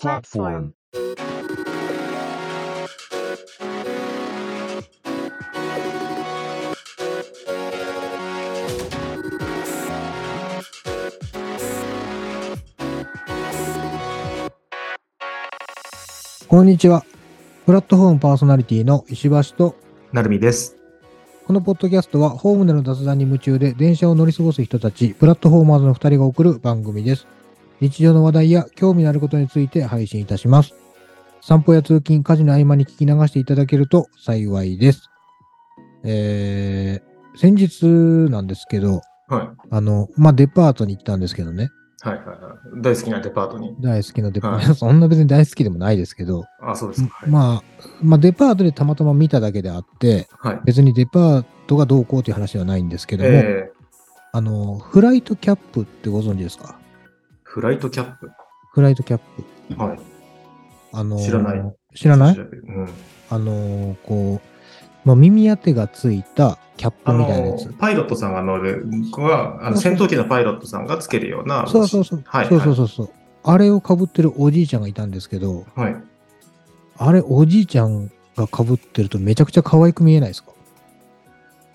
platform. こんにちは。プラットフォームパーソナリティの石橋と、なるみです。このポッドキャストはホームでの雑談に夢中で電車を乗り過ごす人たち、プラットフォーマーズの2人が送る番組です。日常の話題や興味のあることについて配信いたします。散歩や通勤、家事の合間に聞き流していただけると幸いです。えー、先日なんですけど、はい。あの、まあ、デパートに行ったんですけどね。はいはいはい。大好きなデパートに。大好きなデパート、はいそんな別に大好きでもないですけど、あ、そうですか。はい。まあ、まあ、デパートでたまたま見ただけであって、はい。別にデパートがどうこうという話ではないんですけども、えー、あの、フライトキャップってご存知ですか？フライトキャップ。フライトキャップ。はい。あの、知らない。知らない？うん。あの、こう、まあ、耳当てがついたキャップあみたいなやつの。、パイロットさんが乗る子は、あの戦闘機のパイロットさんがつけるような。そうそうそう。はい。そうそうそうそう。あれを被ってるおじいちゃんがいたんですけど、はい。あれおじいちゃんが被ってるとめちゃくちゃ可愛く見えないですか？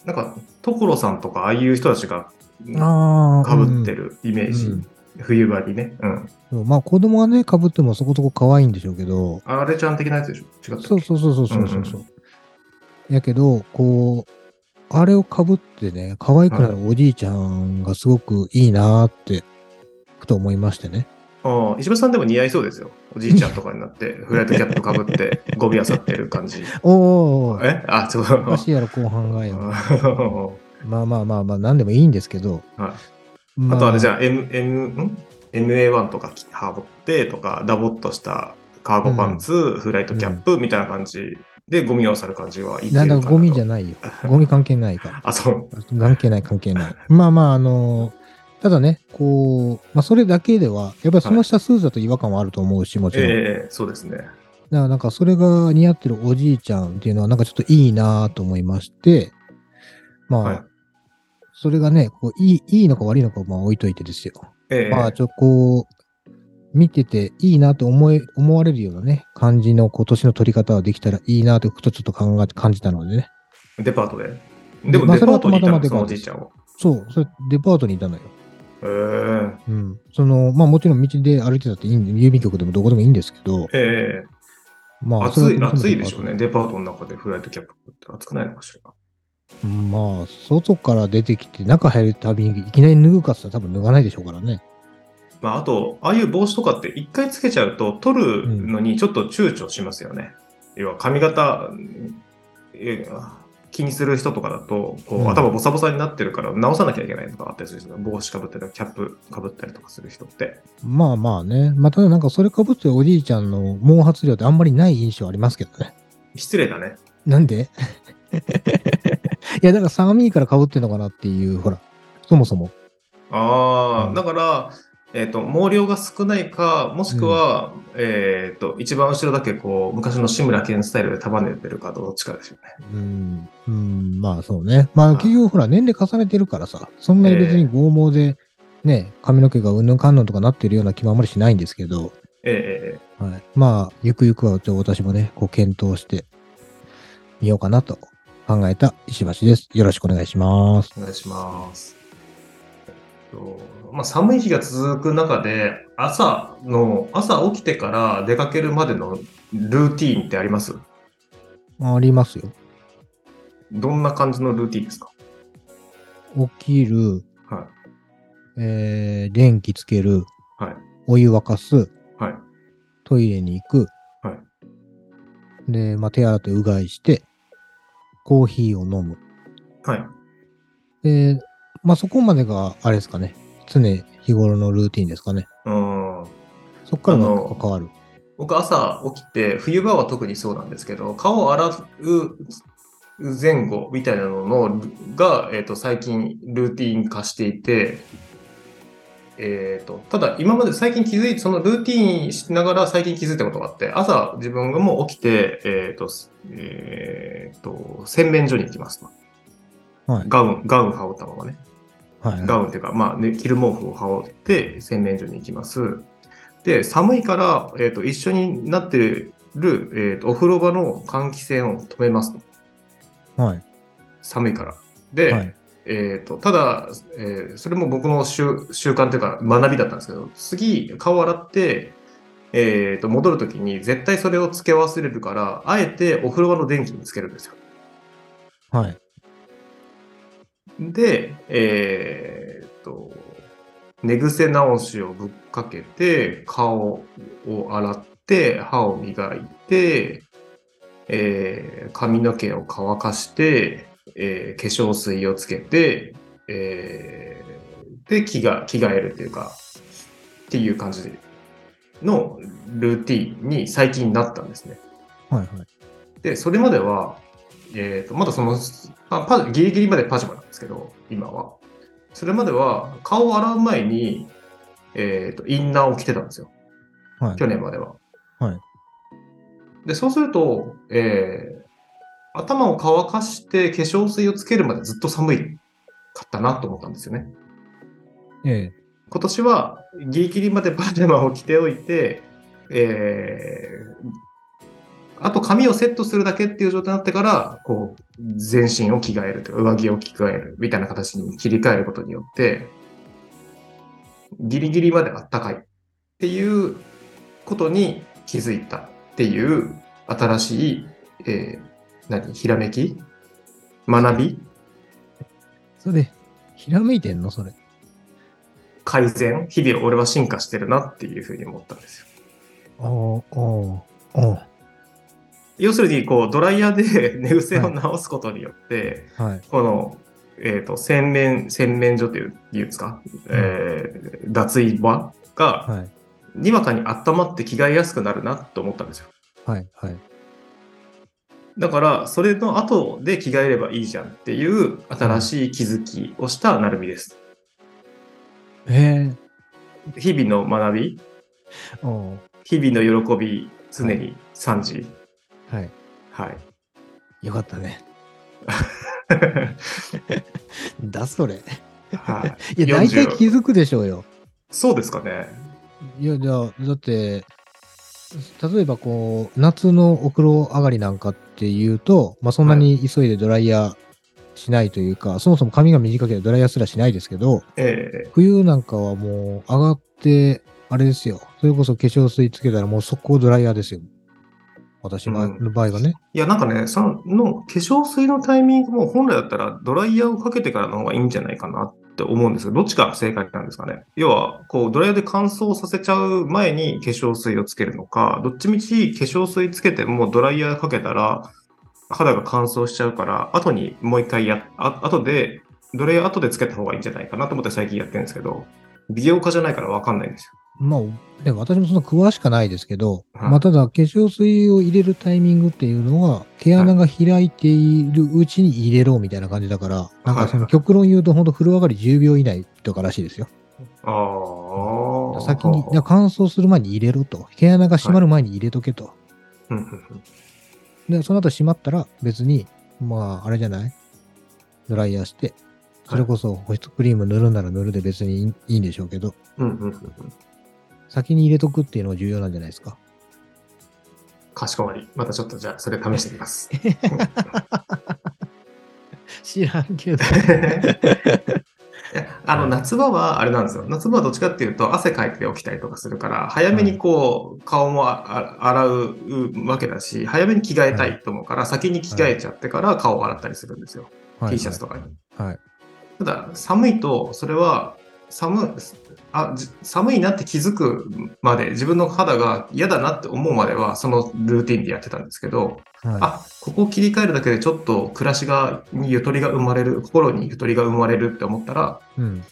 なんか、所さんとか、ああいう人たちがあかぶってるイメージ。うん冬場にね。うん。そうまあ子供がね、被ってもそこそこ可愛いんでしょうけど、あれちゃん的なやつでしょ？違ったっけ？そうそうそうそうそうそう。うんうやけど、こう、あれをかぶってね、可愛くなるおじいちゃんがすごくいいなーって、ふと思いましてね。ああ、石橋さんでも似合いそうですよ。おじいちゃんとかになって、フライトキャップかぶって、ゴミ漁ってる感じ。おー、え？あ、そう。おかしいやろ、後半がよ。まあまあまあまあ、なんでもいいんですけど。はいまあとあれじゃあ、M、M、ん ?MA1 とか羽織ってとか、ダボっとしたカーゴパンツ、フライトキャップみたいな感じでゴミを去る感じはいいなんだ、ゴミじゃない。よ。ゴミ関係ないから。あ、そう。関係ない、関係ない。まあまあ、あのただね、こう、まあそれだけでは、やっぱりその下スーツだと違和感はあると思うし、もちろん。ええそうですね。だからなんかそれが似合ってるおじいちゃんっていうのはなんかちょっといいなと思いまして、まあ、はいそれがね、こういいいいのか悪いのかまあ置いといてですよ。ええまあちょっとこう、見てていいなと思い思われるようなね、感じの今年の取り方はできたらいいなとふとちょっと考えて感じたのでね。デパートで？でもデまあそれはパートにいたの、そのおじいちゃんは？そう、それデパートにいたのよ。えうん。その、まあもちろん道で歩いてたっていい郵便局でもどこでもいいんですけど、ええまあ暑い、暑いでしょうね。デパートの中でフライトキャップって暑くないのかしら？まあ、外から出てきて中入るたびにいきなり脱ぐかって言ったら多分脱がないでしょうからね。まあ、あと、ああいう帽子とかって一回つけちゃうと、取るのにちょっと躊躇しますよね。要は髪型、え気にする人とかだと、こう、うん頭ボサボサになってるから直さなきゃいけないとかあったりするんですよ。帽子かぶったり、キャップかぶったりとかする人って。ままあまあね。まあ、ただなんかそれかぶってるおじいちゃんの毛髪量ってあんまりない印象ありますけどね。失礼だね。なんで？いや、だから寒いからかぶってるのかなっていう、ほら、そもそも。ああ、うんだから、えっ、と、毛量が少ないか、もしくは、えっ、と、一番後ろだけこう、昔の志村けんスタイルで束ねてるかどっちかですよね。うん、うん、まあそうね。まあはい結局ほら、年齢重ねてるからさ、そんなに別に剛毛で、ね、髪の毛がうんぬんかんぬんとかなってるような気もあんまりしないんですけど、えええはい。まあ、ゆくゆくは、私もね、こう、検討してみようかなと考えた石橋です。よろしくお願いします。お願いします。えっとまあ、寒い日が続く中で、朝の、朝起きてから出かけるまでのルーティーンってあります？ありますよ。どんな感じのルーティーンですか？起きる、はえー、電気つける、い。はい。お湯沸かす、はい。トイレに行く、はい。で、まあ、手洗ってうがいして、コーヒーを飲む。はい。で、まあ、そこまでが、あれですかね。常日頃のルーティンですかね。うん。そこからがあの変わる。僕朝起きて、冬場は特にそうなんですけど、顔を洗う前後みたいなののが、えっと最近ルーティン化していて、えー、とただ今まで最近気づいてそのルーティンしながら最近気づいたことがあって朝自分がもう起きて、えーとえー、と洗面所に行きますとはい。ガウンガウン羽織ったままねはい。ガウンっていうか、まあね、着る毛布を羽織って洗面所に行きます。で、寒いから、えっ、と、一緒になってる、えーと、お風呂場の換気扇を止めますと。はい。寒いから。で、はい。えっ、と、ただ、えーそれも僕の習習慣というか学びだったんですけど、次、顔洗って、えっ、と、戻るときに絶対それを付け忘れるから、あえてお風呂場の電気につけるんですよ。はい。で、えーっと、寝癖直しをぶっかけて、顔を洗って、歯を磨いて、えー髪の毛を乾かして、えー化粧水をつけて、えーで、着が着替えるというか、っていう感じのルーティンに最近なったんですね。はい。はい。で、それまでは、えっ、と、まだその、あパギリギリまでパジャマなんですけど、今は。それまでは、顔を洗う前に、えっ、と、インナーを着てたんですよ。はい。去年までは。はい。で、そうすると、えー頭を乾かして化粧水をつけるまでずっと寒いかったなと思ったんですよね。え今年はギリギリまでパジャマを着ておいて、えー、あと髪をセットするだけっていう状態になってから、こう、全身を着替えるとか、上着を着替えるみたいな形に切り替えることによって、ギリギリまであったかいっていうことに気づいたっていう新しい、えー、何？ひらめき？学び？それ、ひらめいてんの？それ。改善？日々俺は進化してるなっていうふうに思ったんですよ。おーおーおー要するに、こう、ドライヤーで 寝癖を直すことによって、はい。この、えっ、と、洗面、洗面所っていう、いうんですか、えー脱衣場が、はい。にわかに温まって着替えやすくなるなと思ったんですよ。はい。はい。だから、それの後で着替えればいいじゃんっていう新しい気づきをしたなるみです。ええ日々の学び、日々の喜び、常に3時。はい。はい。よかったね。だそれ。はい。いや、大体40気づくでしょうよ。そうですかね。いや、じゃあ、だって、例えばこう、夏のお風呂上がりなんかっていうと、まあそんなに急いでドライヤーしないというか、そもそも髪が短ければドライヤーすらしないですけど、え冬なんかはもう上がって、あれですよ。それこそ化粧水つけたらもう速攻ドライヤーですよ。私のうん場合はね。いや、なんかね、その化粧水のタイミングも本来だったらドライヤーをかけてからの方がいいんじゃないかなっって思うんですけど、どっちが正解なんですかね？要は、こう、ドライヤーで乾燥させちゃう前に化粧水をつけるのか、どっちみち化粧水つけてもドライヤーかけたら肌が乾燥しちゃうから、後にもう一回や、あ後で、ドライヤー後でつけた方がいいんじゃないかなと思って最近やってるんですけど、美容家じゃないからわかんないんですよ。まあ、でも私もそんな詳しくないですけど、はいまあただ化粧水を入れるタイミングっていうのは、毛穴が開いているうちに入れろみたいな感じだから、なんかその極論言うと本当風呂上がり10秒以内とからしいですよ。ああ。先に、乾燥する前に入れろと。毛穴が閉まる前に入れとけと。うんうんうんで、その後閉まったら別に、まあ、あれじゃない？ドライヤーして、それこそ保湿クリーム塗るなら塗るで別にいいいいんでしょうけど、うんうんうんうん先に入れとくっていうのが重要なんじゃないですか？かしこまり。またちょっとじゃあ、それ試してみます。知らんけど。あの、夏場はあれなんですよ。夏場はどっちかっていうと、汗かいて起きたりとかするから、早めにこう、顔もああ洗うわけだし、早めに着替えたいと思うから、先に着替えちゃってから顔を洗ったりするんですよ。T シャツとかに。はい。ただ、寒いと、それは、寒あじ寒いなって気づくまで、自分の肌が嫌だなって思うまでは、そのルーティンでやってたんですけど、はい。あ、ここを切り替えるだけでちょっと暮らしが、にゆとりが生まれる、心にゆとりが生まれるって思ったら、うん。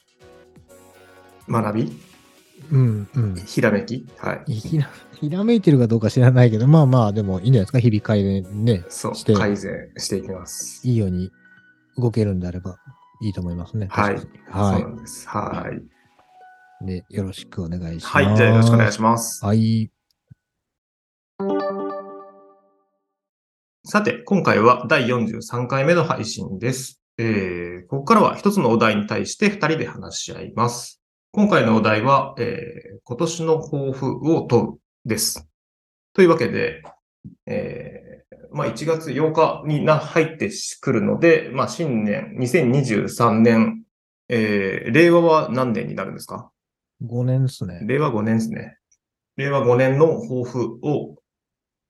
学び、うん。うん。ひらめき、はい。ひら、ひらめいてるかどうか知らないけど、まあまあ、でもいいんじゃないですか？日々改善ね、そうして、改善していきます。いいように動けるんであればいいと思いますね。はい。確かにそうはなんです。はい。い。で、よろしくお願いします。はい。じゃあよろしくお願いします。はい。さて、今回は第43回目の配信です。えー、ここからは一つのお題に対して二人で話し合います。今回のお題は、えー今年の抱負を問うです。というわけで、えーまあ、1月8日にな入ってくるので、まあ、新年、2023年、えー令和は何年になるんですか？5年ですね。令和5年ですね。令和5年の抱負を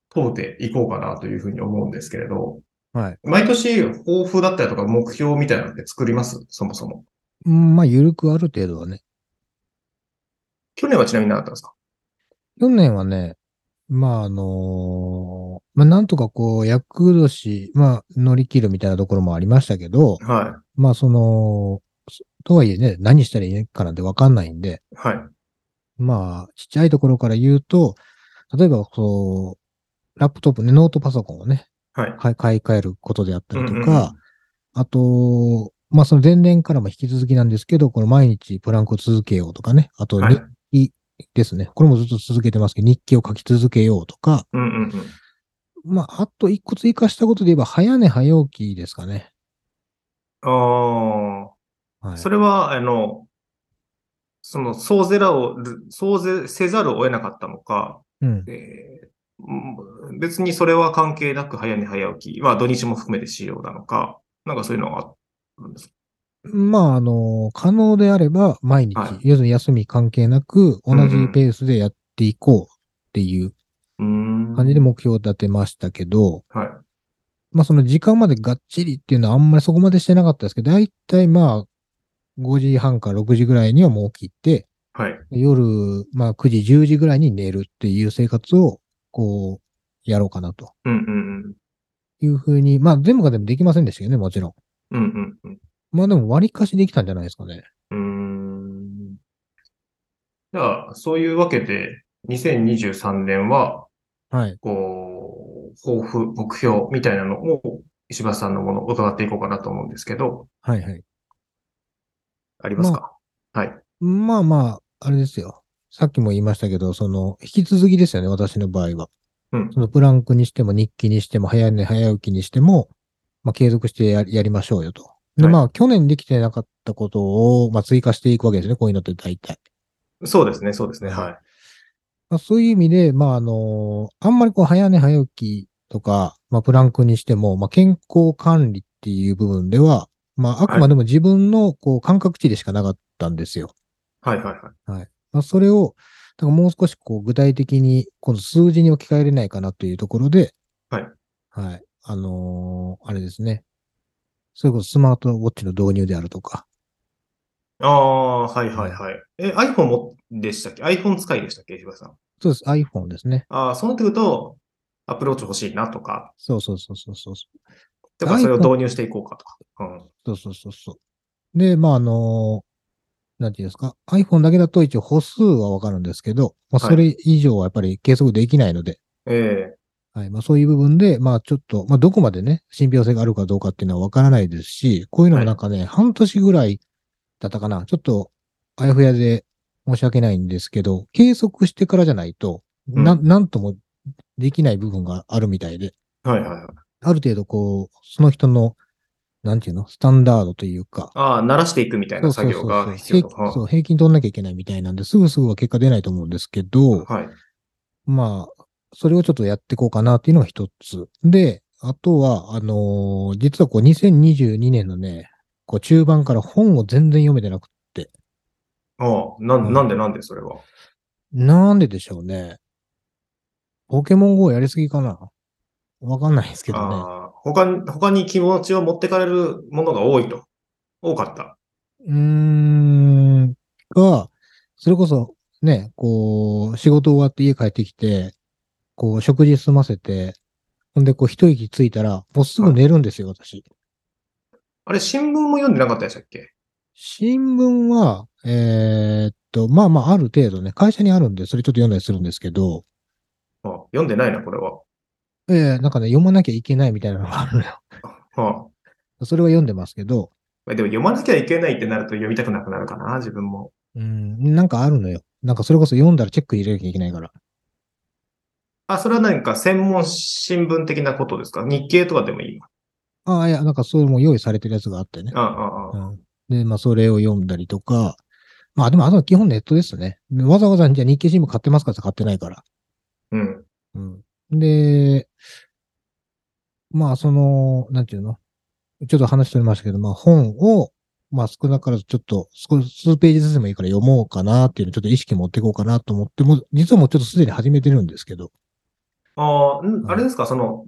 問うていこうかなというふうに思うんですけれど、はい。毎年抱負だったりとか目標みたいなのって作ります？そもそも。うんまあ、ゆるくある程度はね。去年はちなみに何だったんですか？去年はね、まあ、あのーまあ、なんとかこう、厄年、まあ、乗り切るみたいなところもありましたけど、はまあ、その、そとはいえね、何したらいいかなんてわかんないんで、い。はい。まあ、ちっちゃいところから言うと、例えば、こう、ラップトップね、ノートパソコンをね、はい。買い買い替えることであったりとか、うんうんうんあと、まあその前年からも引き続きなんですけど、この毎日プランクを続けようとかね、あとはい日記ですね。これもずっと続けてますけど、日記を書き続けようとか、うんうんうん。まああと一個追加したことで言えば、早寝早起きですかね。ああ、はい。それは、あの、その、そうぜらを、そうぜせざるを得なかったのか、うん。え別にそれは関係なく早寝早起きは土日も含めてしようなのか、なんかそういうのがあるんですか？まああの、可能であれば毎日、はい要するに休み関係なく同じペースでやっていこうっていう。感じで目標を立てましたけど、はい。まあその時間までがっちりっていうのはあんまりそこまでしてなかったですけど、だいたいまあ5時半から6時ぐらいにはもう起きて、はい。夜まあ9時、10時ぐらいに寝るっていう生活をこうやろうかなとうんうんいうふうに、まあ全部がでもできませんでしたけどね、もちろん。うん。うんうんまあでも割りかしできたんじゃないですかね。うん。じゃあ、そういうわけで、2023年は、はい。こう、抱負、目標みたいなのを、石橋さんのものを伺っていこうかなと思うんですけど、はいはい。ありますか？はい。まあまあ、あれですよ。さっきも言いましたけど、その、引き続きですよね、私の場合は。うんそのプランクにしても日記にしても早寝早起きにしても、まあ継続してややりましょうよと。で、はいまあ去年できてなかったことを、まあ追加していくわけですね、こういうのって大体。そうですね、そうですね。はいはい。まあ、そういう意味で、まああの、あんまりこう早寝早起きとか、まあプランクにしても、まあ健康管理っていう部分では、まああくまでも自分のこう感覚値でしかなかったんですよ。はいはいはい。まあ、それを、だからもう少しこう具体的に、この数字に置き換えれないかなというところで、はい。はい。あのーあれですね。それこそスマートウォッチの導入であるとか。ああ、はいはいはい。え、iPhone もでしたっけ ?iPhone 使いでしたっけ？石橋さん。そうです。iPhone ですね。ああ、そうなってくると、アプローチ欲しいなとか、そうそうそうそうそう。とかそれを導入していこうかとか。うん。そうそうそうそう。で、まあ、あのーなんていうんですか。iPhone だけだと一応歩数はわかるんですけど、まあ、はいそれ以上はやっぱり計測できないので、えはい。まあそういう部分で、まあちょっと、まあどこまでね、信憑性があるかどうかっていうのはわからないですし、こういうのもなんかね、半年ぐらいだったかな。ちょっと、あやふやで申し訳ないんですけど、計測してからじゃないと、うんなん、なんともできない部分があるみたいで、えはいはいはい。ある程度こう、その人の、なんていうの、スタンダードというか、ああ、慣らしていくみたいな作業が必要と。平均そう、平均取んなきゃいけないみたいなんで、すぐすぐは結果出ないと思うんですけど、はい。まあ、それをちょっとやっていこうかなっていうのが一つ。で、あとは、あのー実はこう2022年のね、こう中盤から本を全然読めてなくって。ああ、な、うんなんでなんでそれは？なんででしょうね。ポケモン GO やりすぎかなわかんないですけどね。他に、他に気持ちを持ってかれるものが多いと。多かった。うーん、が、それこそね、こう、仕事終わって家帰ってきて、こう、食事済ませて、ほんでこう一息ついたら、もうすぐ寝るんですよ、私。あれ、新聞も読んでなかったでしたっけ？新聞は、えーっと、まあまあ、ある程度ね、会社にあるんで、それちょっと読んだりするんですけど、ああ読んでないな、これは。ええなんかね、読まなきゃいけないみたいなのがあるのよ。はそれは読んでますけど、あ、でも読まなきゃいけないってなると読みたくなくなるかな、自分も。うん、なんかあるのよ。なんかそれこそ読んだらチェック入れなきゃいけないから。あ、それは何か専門新聞的なことですか？日経とかでもいいの？ああ、いや、なんかそれも用意されてるやつがあってね。ああ、ああ、うん、で、まあ、それを読んだりとか、まあでもあとは基本ネットですね。わざわざじゃあ日経新聞買ってますかって買ってないから。うん。うん。で、まあその、なんていうの？ちょっと話しておりましたけど、まあ本を、まあ少なからずちょっと数ページずつでもいいから読もうかなっていうのをちょっと意識持っていこうかなと思って、もう実はもうちょっとすでに始めてるんですけど。ああ、ん？あれですか、その、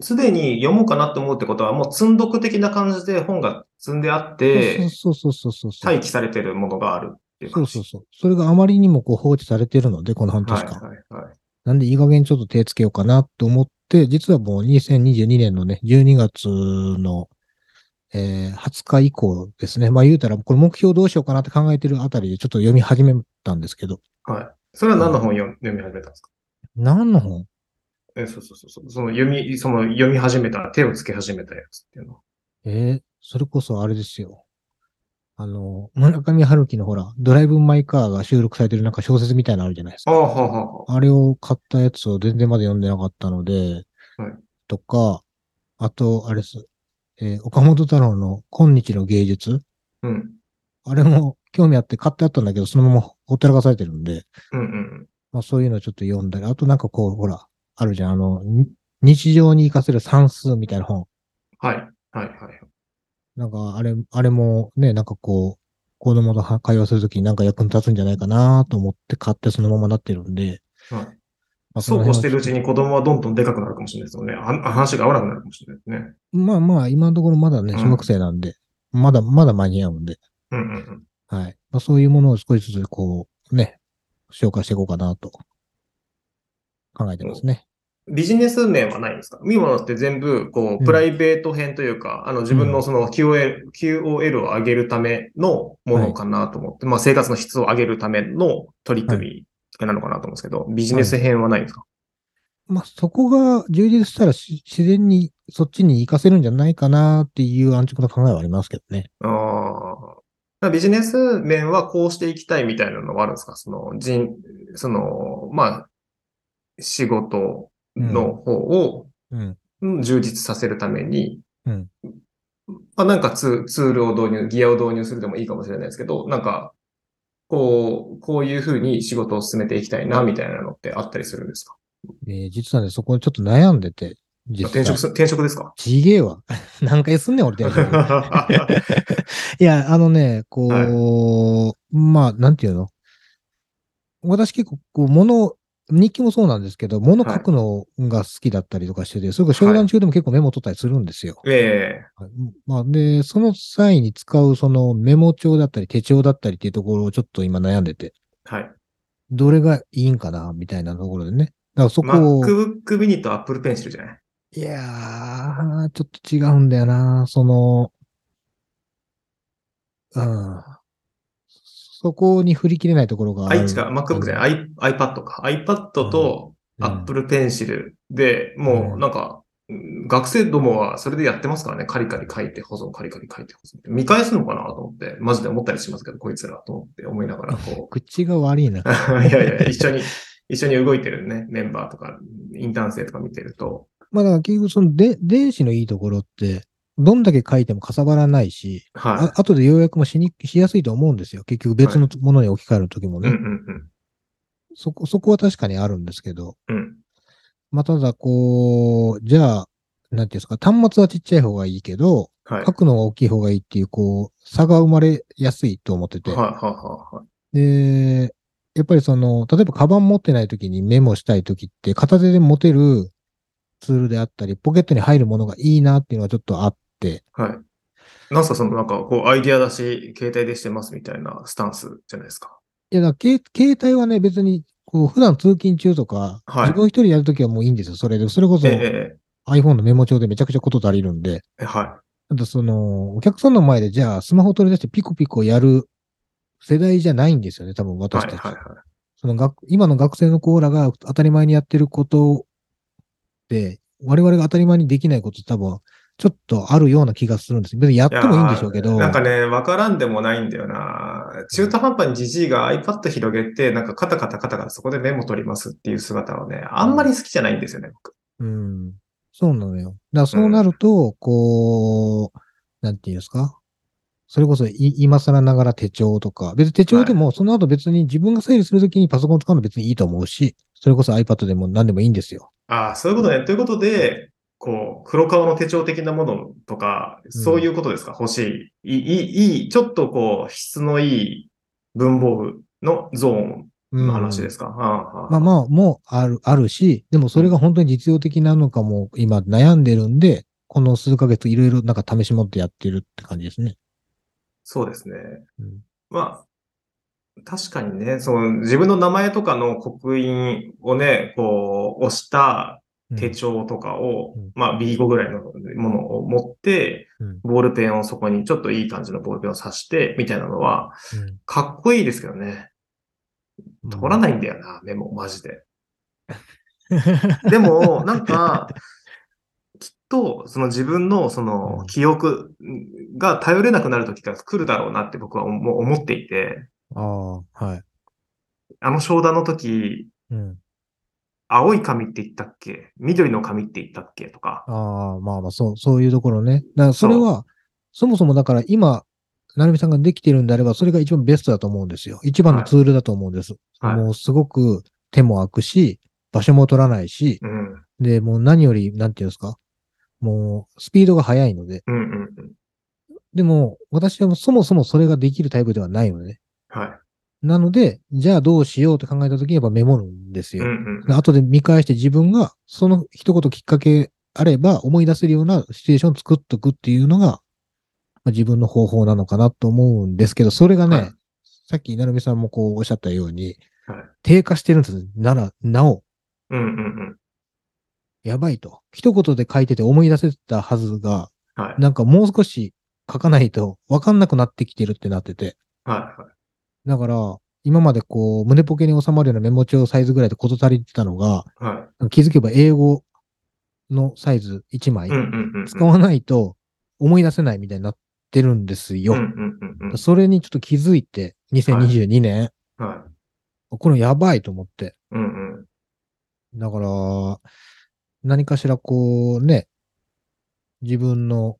すでに読もうかなって思うってことは、もう積んどく的な感じで本が積んであって、そうそうそうそうそう。待機されてるものがあるっていう。そうそうそう。それがあまりにもこう放置されてるので、この半年はい間。はいはい。なんでいい加減ちょっと手つけようかなと思って、実はもう2022年のね、12月の、えー20日以降ですね。まあ言うたら、これ目標どうしようかなって考えてるあたりでちょっと読み始めたんですけど。はい。それは何の本読読み始めたんですか？何の本？え、そうそうそうそう。その読み、その読み始めた、手をつけ始めたやつっていうのは。えーそれこそあれですよ。あの、村上春樹のほら、ドライブ・マイ・カーが収録されてるなんか小説みたいなのあるじゃないですか。ああ、はあ、はあ、はあ。あれを買ったやつを全然まだ読んでなかったので、はいとか、あと、あれです。えー岡本太郎の今日の芸術うん。あれも興味あって買ってあったんだけど、そのままほったらかされてるんで、うんうんまあそういうのをちょっと読んだり、あとなんかこう、ほら、あるじゃん、あの、に日常に活かせる算数みたいな本。はい。はい、はい。なんかあれ、あれもね、なんかこう、子供とは会話するときになんか役に立つんじゃないかなと思って買ってそのままなってるんで、はい。まあそうこうしてるうちに。に子供はどんどんでかくなるかもしれないですよね。あ話が合わなくなるかもしれないですね。まあまあ、今のところまだね、うん小学生なんで、まだ、まだ間に合うんで、うんうんうん。はい。まあそういうものを少しずつこう、ね、紹介していこうかなと考えてますね。ビジネス面はないんですか？今のって全部、こうん。う、プライベート編というか、あの、自分のその QOL、QOL を上げるためのものかなと思って、まあ、生活の質を上げるための取り組みなのかなと思うんですけど、ビジネス編はないんですか、まあそこが充実したらし自然にそっちに活かせるんじゃないかなっていう安直な考えはありますけどね。ああ。ビジネス面はこうしていきたいみたいなのはあるんですか？その、人、その、まあ、仕事の方を充実させるために、うん。まあ、なんかツツールを導入、ギアを導入するでもいいかもしれないですけど、なんか、こう、こういうふうに仕事を進めていきたいな、みたいなのってあったりするんですか？えー実はね、そこにちょっと悩んでて。転職す、転職ですか？ちげえわ。何回すんねん、俺転職。いや、あのね、こう、まあ、なんていうの？私結構、こう、物、日記もそうなんですけど、物書くのが好きだったりとかしてて、それから商談中でも結構メモ取ったりするんですよ。えはいまあ、で、その際に使うそのメモ帳だったり手帳だったりっていうところをちょっと今悩んでて、えはい。どれがいいんかな、みたいなところでね。だからそこを、MacBook Mini と Apple Pencil じゃない？いやー、ちょっと違うんだよな、その、うん。そこに振り切れないところがああ、る。違う、MacBook じゃない、I- iPad か。iPad とうん Apple Pencil で、もうなんか、うん学生どもはそれでやってますからね。カリカリ書いて保存、カリカリ書いて保存。見返すのかなと思って、マジで思ったりしますけど、こいつらと思って思いながら、こ 口が悪いな。う。いやいや、一緒に、一緒に動いてるね、メンバーとか、インターン生とか見てると、まあだから結局そので電子のいいところって、どんだけ書いてもかさばらないし、あは後で要約もしに、しやすいと思うんですよ。結局別のものに置き換えるときもい。ね。うんうんそこ、そこは確かにあるんですけど、うん。うん。まあただこう、じゃあ、なんていうんですか、端末はちっちゃい方がいいけど、はい。書くのが大きい方がいいっていう、こう、差が生まれやすいと思ってて。はい、はい、はい、はい。で、やっぱりその、例えばカバン持ってない時にメモしたい時って、片手で持てるツールであったり、ポケットに入るものがいいなっていうのがちょっとあって、はい。なんすか、そのなんか、こう、アイディアだし、携帯でしてますみたいなスタンスじゃないですか。いや、だ携携帯はね、別に、こう、普段通勤中とか、はい自分一人やるときはもういいんですよ。それで、それこそええ iPhone のメモ帳でめちゃくちゃこと足りるんで、ええはあとその、お客さんの前でじゃあスマホ取り出してピコピコやる世代じゃないんですよね、多分い。はい、私たち。はい、はい。その学今の学生のコーラが当たり前にやってることで、我々が当たり前にできないこと多分、ちょっとあるような気がするんです。別にやってもいいんでしょうけど。なんかね、わからんでもないんだよな。中途半端にじじいが iPad 広げて、なんかカタカタカタカタそこでメモ取りますっていう姿はね、あんまり好きじゃないんですよね、僕。うん。そうなのよ。だからそうなると、こう、なんていうんですか？それこそい今更ながら手帳とか、別に手帳でもその後別に自分が整理するときにパソコン使うの別にいいと思うし、それこそ iPad でも何でもいいんですよ。ああ、そういうことね。ということで、こう、黒革の手帳的なものとか、そういうことですか、欲しい。いい、いい、ちょっとこう、質のいい文房具のゾーンうんの話ですか？ああまあまあ、もうある、あるし、でもそれが本当に実用的なのかも今悩んでるんで、この数ヶ月いろいろなんか試し持ってやってるって感じですね。そうですね。うんまあ、確かにね、その自分の名前とかの刻印をね、こう、押したうん手帳とかを、うんまあ B5 ぐらいのものを持って、うんボールペンをそこにちょっといい感じのボールペンを刺して、みたいなのは、うんかっこいいですけどね。取らないんだよな、メモ、マジで。でも、なんか、きっと、その自分のその記憶が頼れなくなる時が来るだろうなって僕は思思っていて、ああ、はい。あの商談の時、うん。青い紙って言ったっけ？緑の紙って言ったっけ？とか。ああ、まあまあ、そう、そういうところね。だからそれは、そもそもだから今、なるみさんができてるんであれば、それが一番ベストだと思うんですよ。一番のツールだと思うんです。はいもうすごく手も空くし、場所も取らないし、うん。で、もう何より、なんていうんですか？もう、スピードが速いので。うんうんうん。でも、私はそもそもそれができるタイプではないのね。はい。なので、じゃあどうしようって考えたときにやっぱメモるんですよ。うんうんで後で見返して自分がその一言きっかけあれば思い出せるようなシチュエーションを作っとくっていうのが、まあ、自分の方法なのかなと思うんですけど、それがね、はいさっきなるみさんもこうおっしゃったように、はい低下してるんです。なら、なお、うんうんうん。やばいと。一言で書いてて思い出せたはずが、はい。なんかもう少し書かないと分かんなくなってきてるってなってて。はいはい。だから、今までこう、胸ポケに収まるようなメモ帳サイズぐらいでこと足りてたのが、は気づけば英語のサイズ1枚。使わないと思い出せないみたいになってるんですよ。それにちょっと気づいて、2022年、はい。これやばいと思って。うんうん。だから、何かしらこうね、自分の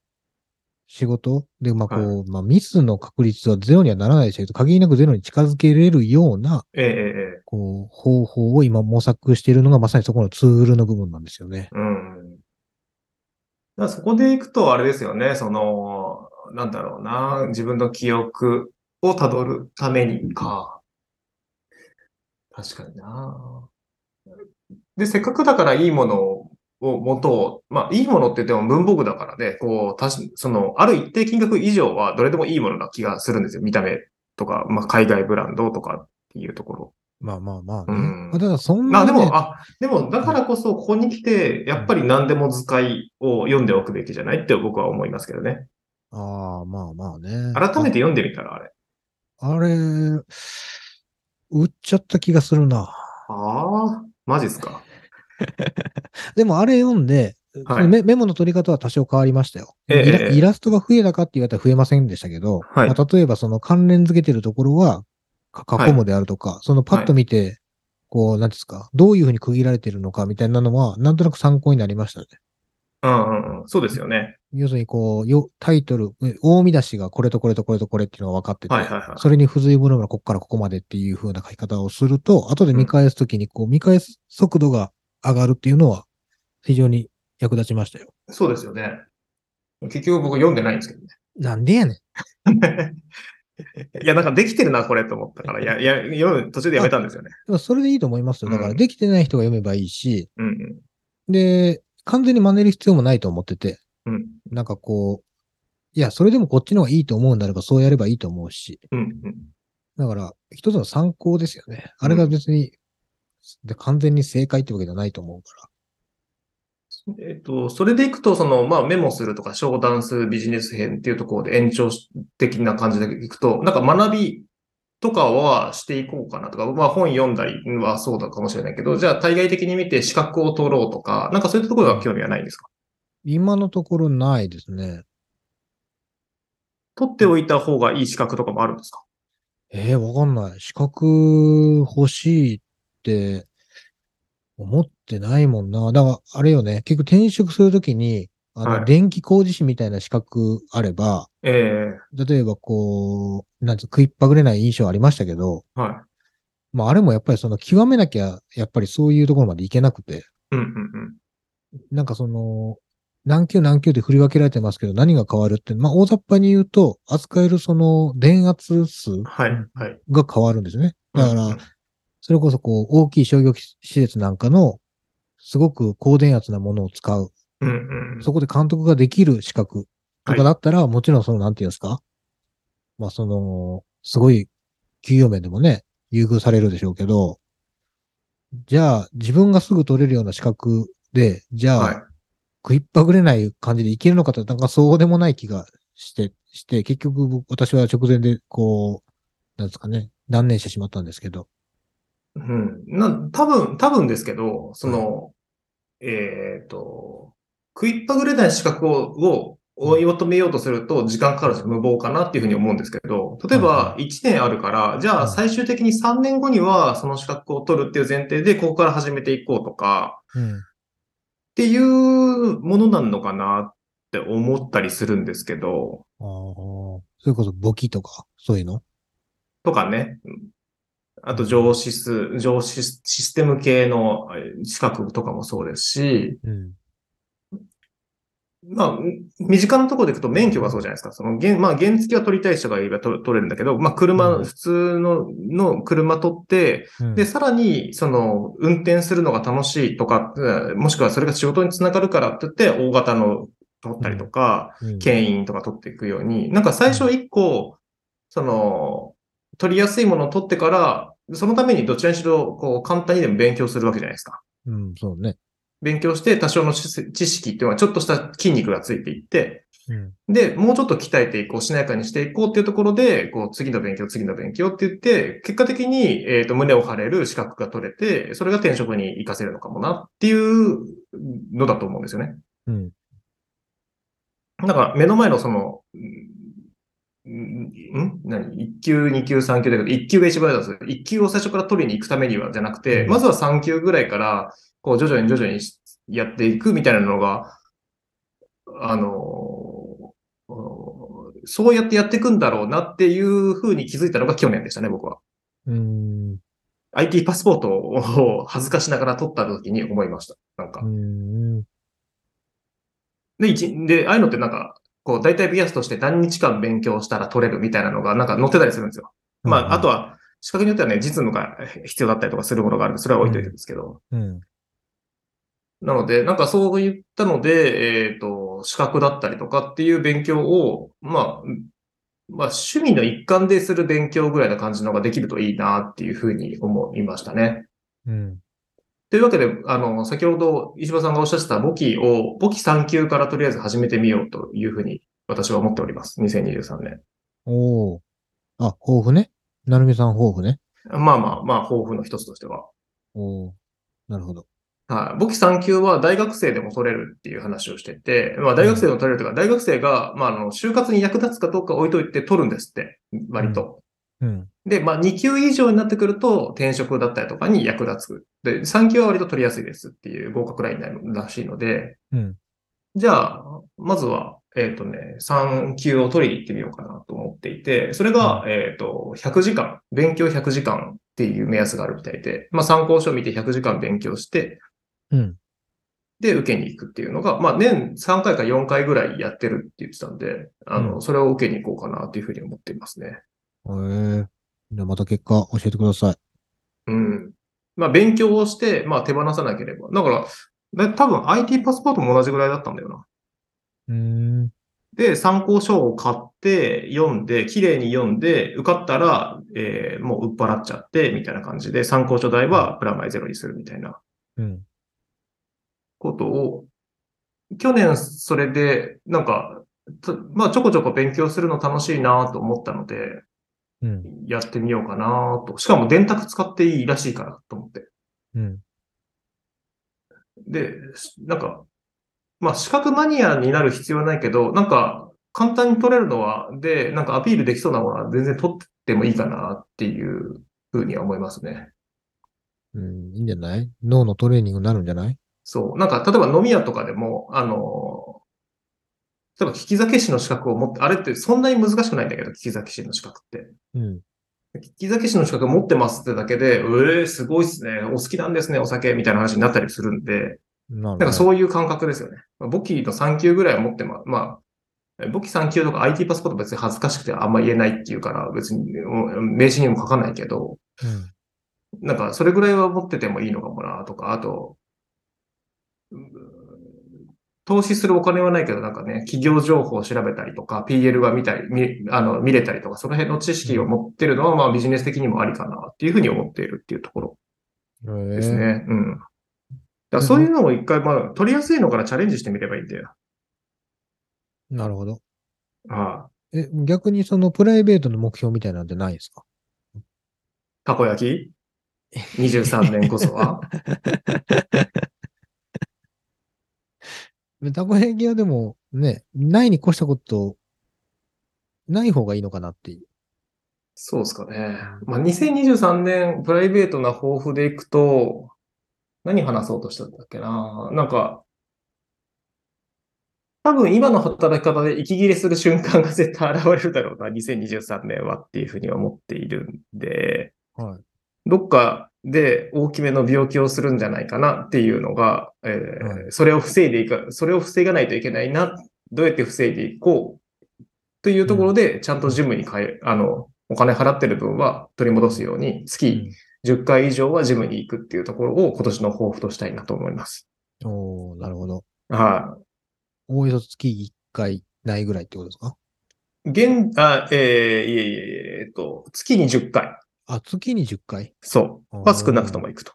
仕事？で、まあこう、まあミスの確率はゼロにはならないですけど、限りなくゼロに近づけれるような、ええ。こう、方法を今模索しているのがまさにそこのツールの部分なんですよね。うん。だそこでいくと、あれですよね、その、なんだろうな、自分の記憶をたどるためにか。確かにな。で、せっかくだからいいものを元を、まあ、いいものって言っても文房具だからね、こう、たし、その、ある一定金額以上はどれでもいいものな気がするんですよ。見た目とか、まあ、海外ブランドとかっていうところ。まあまあまあね。うんまあただそんまあな、ね、でも、あ、でもだからこそここに来て、やっぱり何でも図いを読んでおくべきじゃないって僕は思いますけどね。ああ、まあまあね。改めて読んでみたらあれ。あ。あれ、売っちゃった気がするな。ああ、マジっすか。でもあれ読んで、はいメメモの取り方は多少変わりましたよ。ええイラええイラストが増えたかって言われたら増えませんでしたけど、はいまあ、例えばその関連付けてるところは、か囲むであるとか、そのパッと見て、こう、なんですか、どういうふうに区切られてるのかみたいなのは、なんとなく参考になりましたね。うんうんうん。そうですよね。要するに、こう、よタイトル、え大見出しがこれとこれとこれとこれっていうのが分かってて、はいはいはいそれに付随部分がここからここまでっていう風な書き方をすると、後で見返すときに、こう、見返す速度が上がるっていうのは、非常に役立ちましたよ。そうですよね。結局僕読んでないんですけどね。なんでやねん。いや、なんかできてるな、これと思ったから、いや、いや、読む、途中でやめたんですよね。でもそれでいいと思いますよ。だから、うんできてない人が読めばいいし、うんうん。で、完全に真似る必要もないと思ってて、うんなんかこう、いや、それでもこっちの方がいいと思うんであれば、そうやればいいと思うし、うんうん。だから、一つの参考ですよね。あれが別に、で完全に正解ってわけじゃないと思うから。えっと、それでいくと、その、まあ、メモするとか、商談するビジネス編っていうところで延長的な感じでいくと、なんか学びとかはしていこうかなとか、まあ、本読んだりはそうだかもしれないけど、じゃあ、対外的に見て資格を取ろうとか、なんかそういったところは興味はないんですか？今のところないですね。取っておいた方がいい資格とかもあるんですか？ええわかんない。資格欲しいって思ってないもんな。だから、あれよね。結局転職するときに、あの、はい電気工事士みたいな資格あれば、ええ例えばこう、なんつう食いっぱぐれない印象ありましたけど、はまああれもやっぱりその極めなきゃ、やっぱりそういうところまでいけなくて、い。うんうんなんかその、何級何級で振り分けられてますけど、何が変わるって、まあ大雑把に言うと、扱えるその電圧数うん。はい。はい。が変わるんですね。だから、うんそれこそこう、大きい商業施設なんかの、すごく高電圧なものを使う。うんうん。そこで監督ができる資格とかだったら、もちろんその、なんていうんですか？まあその、すごい、給与面でもね、優遇されるでしょうけど、じゃあ、自分がすぐ取れるような資格で、じゃあ、はい。食いっぱぐれない感じでいけるのかと、なんかそうでもない気がして、して、結局僕私は直前で、こう、なんですかね、断念してしまったんですけど。うん。な、多分、多分ですけど、その、えっと、食いっぱぐれない資格を、を追い求めようとすると時間かかるし無謀かなっていうふうに思うんですけど、例えば1年あるから、じゃあ最終的に3年後にはその資格を取るっていう前提でここから始めていこうとか、うん。っていうものなのかなって思ったりするんですけど、ああ、それこそ簿記とか、そういうの？とかね。あと上司数、上司システム系のえ資格とかもそうですし、うん。まあ、身近なところでいくと免許がそうじゃないですか。その、原まあ、原付は取りたい人がいれば取取れるんだけど、まあ、車、うん。普通の、の車取って、うん。で、さらに、その、運転するのが楽しいとか、うんもしくはそれが仕事につながるからって言って、大型の取ったりとか、うん。牽引とか取っていくように、なんか最初一個、その、取りやすいものを取ってから、そのためにどちらにしろ、こう、簡単にでも勉強するわけじゃないですか。うん、そうね。勉強して多少の知知識っていうのはちょっとした筋肉がついていって、うん。で、もうちょっと鍛えていこう、しなやかにしていこうっていうところで、こう、次の勉強、次の勉強って言って、結果的に、えっ、と、胸を張れる資格が取れて、それが転職に活かせるのかもなっていうのだと思うんですよね。うん。だから、目の前のその、んん？何 ?1 級、2級、3級だけど、1級が一番大事なんですよ。1級を最初から取りに行くためには、じゃなくて、うんまずは3級ぐらいから、こう、徐々に徐々にやっていくみたいなのが、あの、そうやってやっていくんだろうなっていうふうに気づいたのが去年でしたね、僕は。うん。IT パスポートを恥ずかしながら取った時に思いました。なんかう。ん。で、一、で、ああいうのってなんか、こう、大体ビアスとして何日間勉強したら取れるみたいなのがなんか載ってたりするんですよ。まあ、あとは、は、資格によってはね、実務が必要だったりとかするものがあるんで、それは置いといてるんですけど。うん。なので、なんかそういったので、えっ、と、資格だったりとかっていう勉強を、まあ、まあ、趣味の一環でする勉強ぐらいな感じのができるといいなっていうふうに思いましたね。うん。というわけで、あの、先ほど石破さんがおっしゃってた簿記を、簿記3級からとりあえず始めてみようというふうに私は思っております。2023年。おお。あ、抱負ね。なるみさん抱負ね。まあまあまあ、抱負の一つとしては。おお。なるほど。はい。簿記3級は大学生でも取れるっていう話をしてて、まあ大学生でも取れるというか、大学生が、まああの、就活に役立つかどうか置いといて取るんですって、割と。うん。で、まあ2級以上になってくると転職だったりとかに役立つ。で、3級は割と取りやすいですっていう合格ラインになるらしいので、うん。じゃあ、まずは、えっ、とね、3級を取りに行ってみようかなと思っていて、それが、えっ、と、100時間、勉強100時間っていう目安があるみたいで、まあ参考書を見て100時間勉強して、うん。で、受けに行くっていうのが、まあ、年3回か4回ぐらいやってるって言ってたんで、あの、うんそれを受けに行こうかなっていうふうに思っていますね。ええじゃあまた結果教えてください。うん。まあ、勉強をして、まあ、手放さなければ。だから、だ多分 IT パスポートも同じぐらいだったんだよな。うーん。で、参考書を買って、読んで、綺麗に読んで、受かったら、えーもう売っ払っちゃって、みたいな感じで、参考書代はプラマイゼロにするみたいなうん。ことを、去年それで、なんか、とまあ、ちょこちょこ勉強するの楽しいなと思ったので、うん。やってみようかなと。しかも電卓使っていいらしいからと思って。うん。で、なんか、まあ、資格マニアになる必要はないけど、なんか、簡単に取れるのは、で、なんかアピールできそうなものは全然取ってもいいかなっていうふうには思いますね。うん。いいんじゃない？脳のトレーニングになるんじゃない？そう。なんか、例えば飲み屋とかでも、あの、例えば聞き酒師の資格を持って、あれってそんなに難しくないんだけど、聞き酒師の資格って。うん。聞き酒師の資格持ってますってだけで、ええー、すごいっすね。お好きなんですね、お酒、みたいな話になったりするんで、なんかそういう感覚ですよね。簿記の3級ぐらいは持ってま、まあ、簿記3級とか IT パスポート別に恥ずかしくてあんま言えないっていうから、別にうん名刺にも書かないけど、うん。なんかそれぐらいは持っててもいいのかもな、とか、あと、うん投資するお金はないけど、なんかね、企業情報を調べたりとか、PL が見たり、見あの見れたりとか、その辺の知識を持ってるのは、まあビジネス的にもありかなっていうふうに思っているっていうところでです。ね。うん。だそういうのを一回、まあ、取りやすいのからチャレンジしてみればいいんだよ。なるほど。ああ。え、逆にそのプライベートの目標みたいなんてないですか？たこ焼き ?23 年こそは？たこ焼きはでもね、ないに越したこと、ない方がいいのかなっていう。そうですかね。まあ、2023年、プライベートな抱負でいくと、何話そうとしたんだっけな。なんか、多分今の働き方で息切れする瞬間が絶対現れるだろうな、2023年はっていうふうに思っているんで、はい。どっかで大きめの病気をするんじゃないかなっていうのが、えーはそれを防いでいか、それを防がないといけないな、どうやって防いでいこうというところで、ちゃんとジムに変え、あの、お金払ってる分は取り戻すように、月10回以上はジムに行くっていうところを今年の抱負としたいなと思います。おーなるほど。はおおよそ月1回ないぐらいってことですか？い。現、あ、えーいえいえ、えっと、月に10回。あ、月に10回？そう。は少なくとも行くと。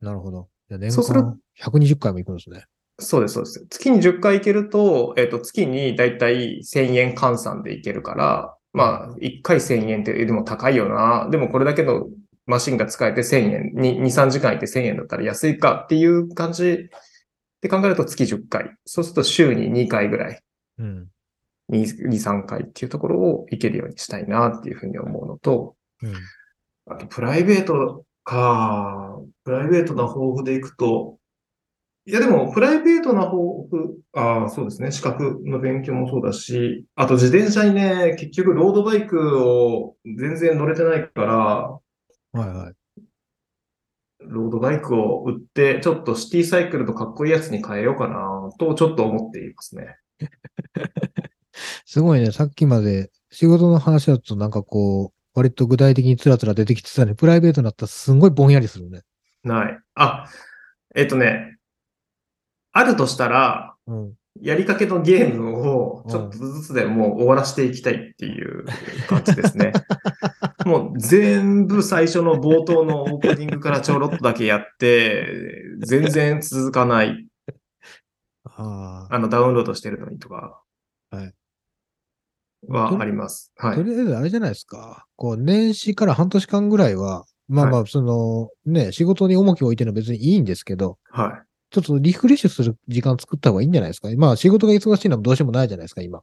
なるほど。年そうする間120回も行くんですね。そうです、そうです。月に10回行けると、えっ、と、月にだいたい1000円換算で行けるから、まあ、1回1000円って、えでも高いよな。でもこれだけのマシンが使えて1000円、に2、3時間いて1000円だったら安いかっていう感じで考えると月10回。そうすると週に2回ぐらい、うん。2、2 3回っていうところを行けるようにしたいなっていうふうに思うのと、うん。あと、プライベートか、プライベートな抱負でいくと、いやでも、プライベートな抱負、ああ、そうですね。資格の勉強もそうだし、あと自転車にね、結局ロードバイクを全然乗れてないから、はいはい。ロードバイクを売って、ちょっとシティサイクルとかっこいいやつに変えようかな、とちょっと思っていますね。すごいね、さっきまで仕事の話だとなんかこう、割と具体的につらつら出てきてたね。プライベートになったらすんごいぼんやりするね。ない。あ、えっとね、あるとしたら、うん。やりかけのゲームをちょっとずつでもう終わらせていきたいっていう感じですね。もう全部最初の冒頭のオープニングからちょろっとだけやって、全然続かない、ああのダウンロードしてるのにとかはいはあります。あ。はい。とりあえずあれじゃないですか。こう、年始から半年間ぐらいは、まあまあ、その、ね、仕事に重きを置いてるのは別にいいんですけど、はい。ちょっとリフレッシュする時間作った方がいいんじゃないですか。まあ仕事が忙しいのはどうしてもないじゃないですか、今。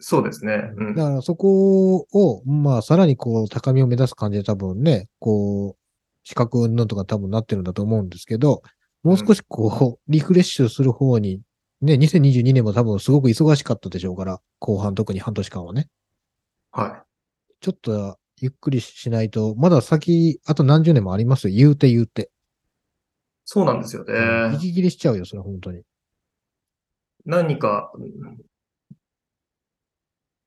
そうですね。うんだ。からそこを、まあさらにこう高みを目指す感じで多分ね、こう、資格云々とか多分なってるんだと思うんですけど、もう少しこう、リフレッシュする方に、ね、2022年も多分すごく忙しかったでしょうから、後半特に半年間はね。はちょっとゆっくりしないと、まだ先、あと何十年もありますよ。言うて言うて。そうなんですよね。うん息切れしちゃうよ、それ本当に。何か、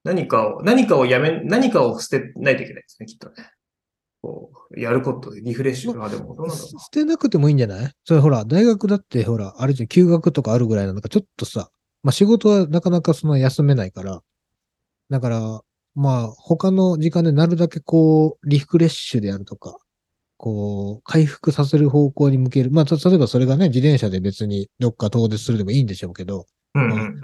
何かを、何かをやめ、何かを捨てないといけないですね、きっとね。こう、やること、リフレッシュ。あ、でも、どうなんだろう捨てなくてもいいんじゃない？それほら、大学だってほら、あれじゃん、休学とかあるぐらいなんだから、ちょっとさ、まあ仕事はなかなかその休めないから、だから、まあ他の時間でなるだけこう、リフレッシュであるとか、こう、回復させる方向に向ける。まあ、た例えばそれがね、自転車で別にどっか遠出するでもいいんでしょうけど、う。うんうんうん。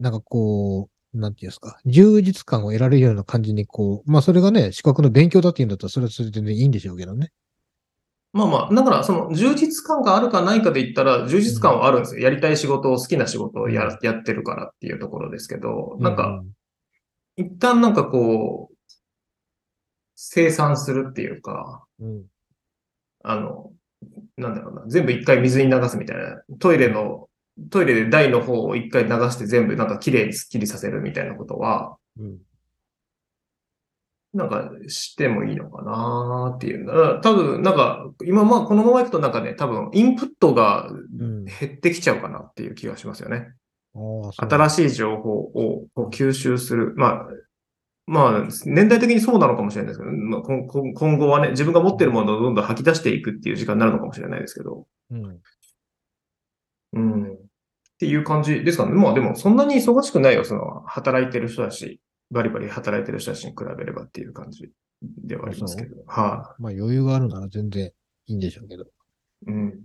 なんかこう、なんていうんですか、充実感を得られるような感じにこう、まあそれがね、資格の勉強だって言うんだったら、それはそれで全然いいんでしょうけどね。まあまあ、だから、その、充実感があるかないかで言ったら、充実感はあるんですよ。やりたい仕事を、好きな仕事をやうやってるからっていうところですけど、なんか、う一旦なんかこう、生産するっていうか、うん、あの、なんだろうな、全部一回水に流すみたいな、トイレのトイレで台の方を一回流して全部なんか綺麗にスッキリさせるみたいなことは、うん。なんかしてもいいのかなっていう。だから多分、なんか、今まあこのままいくとなんかね、多分インプットがうん。減ってきちゃうかなっていう気がしますよね。う。新しい情報を吸収する。まあ、まあ、年代的にそうなのかもしれないですけど、まあ、今後はね、自分が持ってるものをどんどん吐き出していくっていう時間になるのかもしれないですけど、うん。うん。っていう感じですかね。まあでも、そんなに忙しくないよ。その、働いてる人だし、バリバリ働いてる人たちに比べればっていう感じではありますけど。はまあ余裕があるなら全然いいんでしょうけど。い、うん。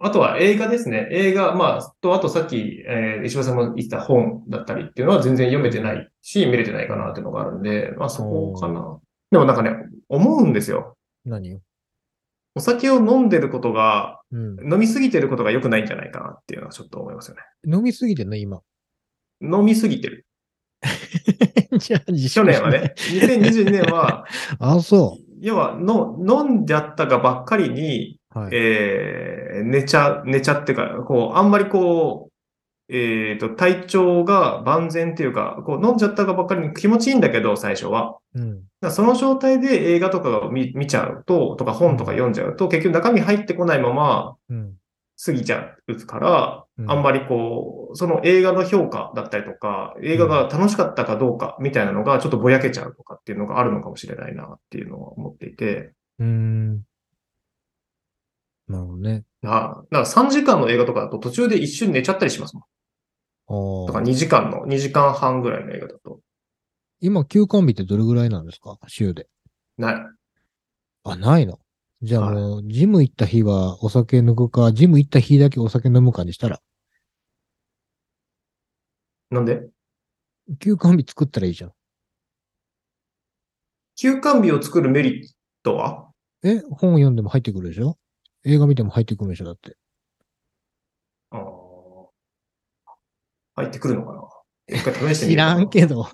あとは映画ですね。映画、まあ、と、あとさっき、えー石破さんも言った本だったりっていうのは全然読めてないし、見れてないかなっていうのがあるんで、まあそこかな。でもなんかね、思うんですよ。何よ。お酒を飲んでることが、うん。飲みすぎてることが良くないんじゃないかなっていうのはちょっと思いますよね。飲みすぎてんの今。飲みすぎてる。じゃあ、自去年はね、2022年は、あ、そ要はの、飲んじゃったがばっかりに、う。はい。えー、寝ちゃ、寝ちゃってか、こう、あんまりこう、えっ、と、体調が万全っていうか、こう、飲んじゃったがばっかりに気持ちいいんだけど、最初は。うん。だその状態で映画とかを見見ちゃうと、とか本とか読んじゃうと、結局中身入ってこないままうん。過ぎちゃうから、うんあんまりこう、その映画の評価だったりとか、映画が楽しかったかどうかみたいなのがちょっとぼやけちゃうとかっていうのがあるのかもしれないなっていうのは思っていて、うーん。なるほどね。あだから3時間の映画とかだと途中で一瞬寝ちゃったりしますもん。ああ。とか2時間の、2時間半ぐらいの映画だと。今、休館日ってどれぐらいなんですか？週で。ない。あ、ないの？じゃあはいもう、ジム行った日はお酒抜くか、ジム行った日だけお酒飲むかにしたら、なんで？休館日作ったらいいじゃん。休館日を作るメリットは？え、本読んでも入ってくるでしょ？映画見ても入ってくるでしょ？だって。あー入ってくるのかな？一回試してみ知。らんけど。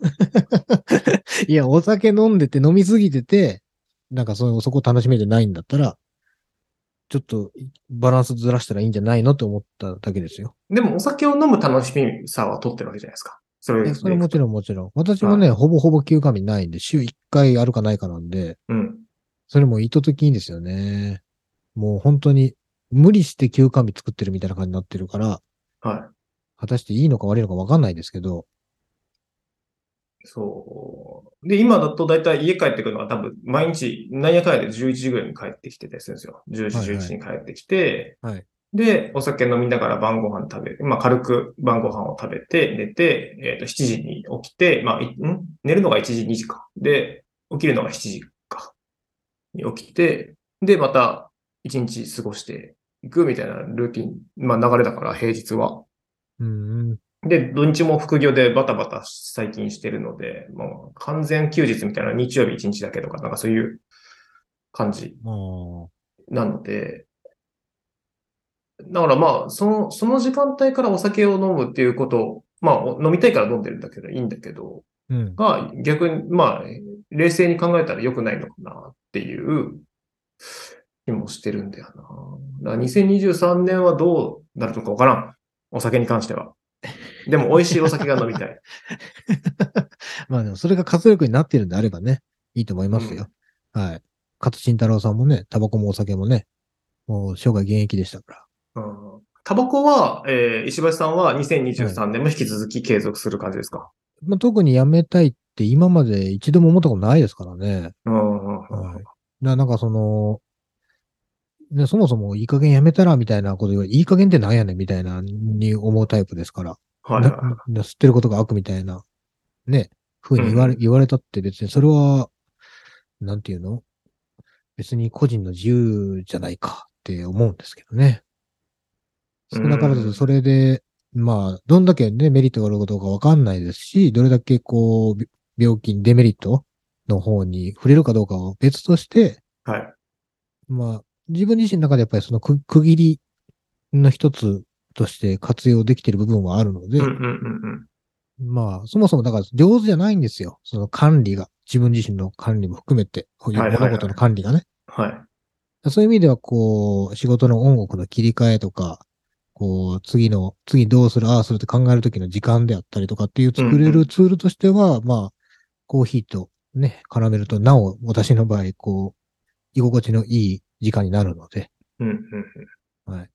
いや、お酒飲んでて飲みすぎてて、なんかそそこ楽しめてないんだったら、ちょっとバランスずらしたらいいんじゃないのって思っただけですよ。でもお酒を飲む楽しみさは取ってるわけじゃないですか。それえそれもちろんもちろん。私もね、ほぼほぼ休館日ないんで、週1回あるかないかなんで、うん。それも意図的にですよね。もう本当に無理して休館日作ってるみたいな感じになってるから、は果たしていいのか悪いのかわかんないですけど、い。そう。で、今だとだいたい家帰ってくるのは多分毎日、なんやかんやで11時ぐらいに帰ってきてたりするんですよ。10時、はいはい11時に帰ってきて、はいで、お酒飲みながら晩ご飯食べる。まあ、軽く晩ご飯を食べて、寝て、えっ、と、7時に起きて、まあ、いん？寝るのが1時、2時か。で、起きるのが7時か。に起きて、で、また1日過ごしていくみたいなルーティン、まあ、流れだから、平日は。うん、で、土日も副業でバタバタ最近してるので、もう完全休日みたいな日曜日1日だけとか、なんかそういう感じまあ、なので、だからまあ、その、その時間帯からお酒を飲むっていうことを、まあ、お飲みたいから飲んでるんだけど、いいんだけど、うん。が逆に、まあ、冷静に考えたら良くないのかなっていう気もしてるんだよな。だから2023年はどうなるのかわからん。お酒に関しては。でも美味しいお酒が飲みたい。まあでもそれが活力になっているんであればね、いいと思いますよ。はい。勝慎太郎さんもね、タバコもお酒もね、もう生涯現役でしたから。うんタバコは、えー石橋さんは2023年も引き続き継続する感じですか、まあ、特にやめたいって今まで一度も思ったことないですからね。うんうんうんはい。ななんかその、ね、そもそもいい加減やめたらみたいなこと言われ、いい加減ってなんやねんみたいなに思うタイプですから。なはいはな吸ってることが悪みたいな、ね、風に言われ、うん言われたって別にそれは、なんていうの？別に個人の自由じゃないかって思うんですけどね。少なからずそれで、まあ、どんだけね、メリットがあることかわかんないですし、どれだけこう、び病気にデメリットの方に触れるかどうかは別として、い。はい。まあ、自分自身の中でやっぱりその区区切りの一つとして活用できている部分はあるので、うんうんうんうん。まあ、そもそもだから上手じゃないんですよ。その管理が。自分自身の管理も含めて、こういうはいはいはい物事の管理がね。はい。そういう意味では、こう、仕事の音楽の切り替えとか、こう、次の、次どうする、ああするって考えるときの時間であったりとかっていう作れうんうるツールとしては、まあ、コーヒーとね、絡めると、なお、私の場合、こう、居心地のいい時間になるので、うんうんはい。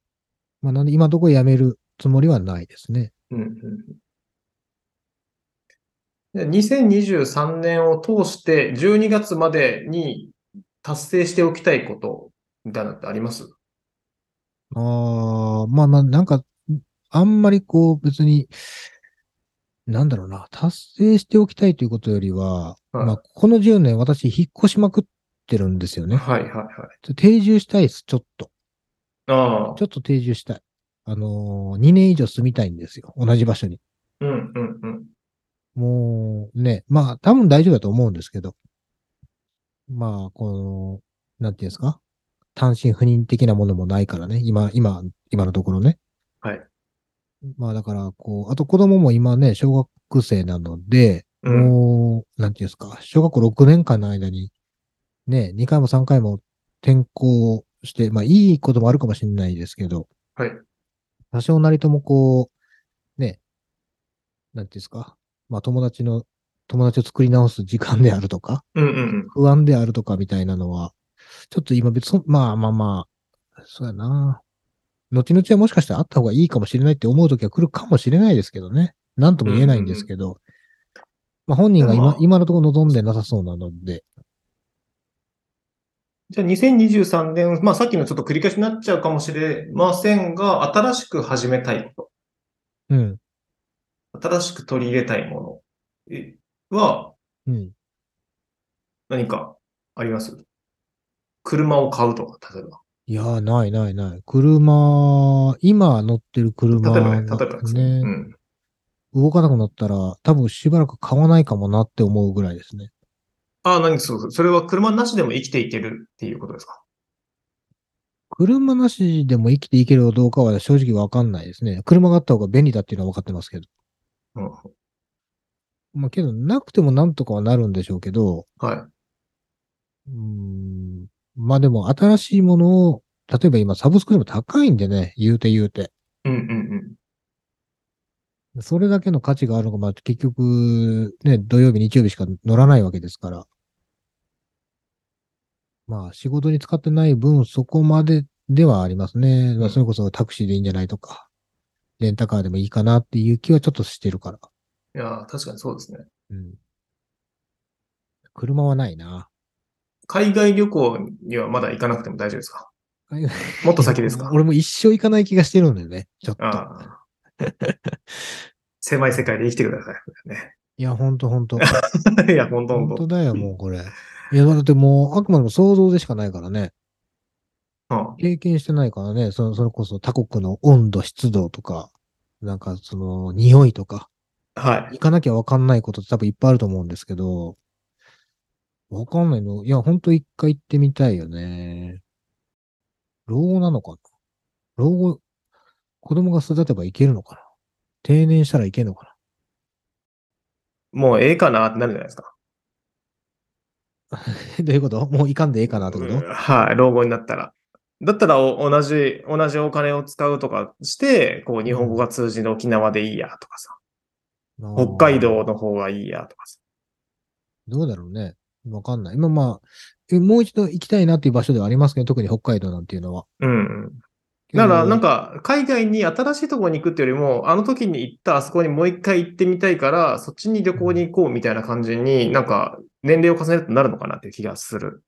まあ、なんで今のところやめるつもりはないですね。うんうん。で2023年を通して12月までに達成しておきたいことみたいなのってあります？ああ、まあまあ、なんか、あんまりこう、別に、なんだろうな、達成しておきたいということよりは、はい。まあ、この10年私引っ越しまくってるんですよね。はいはいはい。定住したいです、ちょっと。ああちょ。っと定住したい。あのー、2年以上住みたいんですよ。同じ場所に。うんうんうん。もう、ね、まあ、多分大丈夫だと思うんですけど。まあ、この、なんていうんですか？単身赴任的なものもないからね。今、今、今のところね。はい。まあだから、こう、あと子供も今ね、小学生なので、うんもう、なんていうんですか、小学校6年間の間に、ね、2回も3回も転校して、まあいいこともあるかもしれないですけど、はい。多少なりともこう、ね、なんていうんですか、まあ友達の、友達を作り直す時間であるとか、うんうんうん。不安であるとかみたいなのは、ちょっと今別に、まあまあまあ、そうやな。後々はもしかしたらあった方がいいかもしれないって思う時は来るかもしれないですけどね。なんとも言えないんですけど。まあ本人が今、まあ今のところ望んでなさそうなので。じゃあ2023年、まあさっきのちょっと繰り返しになっちゃうかもしれませんが、新しく始めたいこうん。と、新しく取り入れたいものえはうん。何かあります？車を買うとか、例えば。いやー、ないないない。車、今乗ってる車例えばね、が例えば。ね、うん。動かなくなったら、多分しばらく買わないかもなって思うぐらいですね。ああ、何そうそれは車なしでも生きていけるっていうことですか？車なしでも生きていけるかどうかは正直わかんないですね。車があった方が便利だっていうのは分かってますけど。うん。まあけど、なくてもなんとかはなるんでしょうけど、はい。うーん、まあでも新しいものを、例えば今サブスクでも高いんでね、言うて言うて。うんうんうん。それだけの価値があるのが、まあ結局、ね、土曜日、日曜日しか乗らないわけですから。まあ仕事に使ってない分、そこまでではありますね。まあそれこそタクシーでいいんじゃないとか、レンタカーでもいいかなっていう気はちょっとしてるから。いやー、確かにそうですね。うん。車はないな。海外旅行にはまだ行かなくても大丈夫ですか？もっと先ですか？俺も一生行かない気がしてるんだよね。ちょっと。ああ。狭い世界で生きてください。ね、いや、ほんとほんと。いや、ほんとほんと。本当だよ、もうこれ。いや、だってもう、あくまでも想像でしかないからね。うん経験してないからね、そそれこそ他国の温度、湿度とか、なんかその、匂いとか、はい。行かなきゃわかんないことって多分いっぱいあると思うんですけど、わかんないの。いや、ほんと一回行ってみたいよね。老後なのかな老後、子供が育てばいけるのかな定年したらいけるのかもうええかなってなるじゃないですか。な どういうこと？もういかんでええかなってこと、うんはい、老後になったら。だったらお同じ、同じお金を使うとかして、こう、日本語が通じる沖縄でいいやとかさ、北海道の方がいいやとかさ。どうだろうね。わかんない。今まあ、えもう一度行きたいなっていう場所ではありますけど、特に北海道なんていうのは。うんうん。だから、なんか、海外に新しいところに行くっていうよりも、あの時に行ったあそこにもう一回行ってみたいから、そっちに旅行に行こうみたいな感じに、なんか、年齢を重ねるとなるのかなっていう気がする。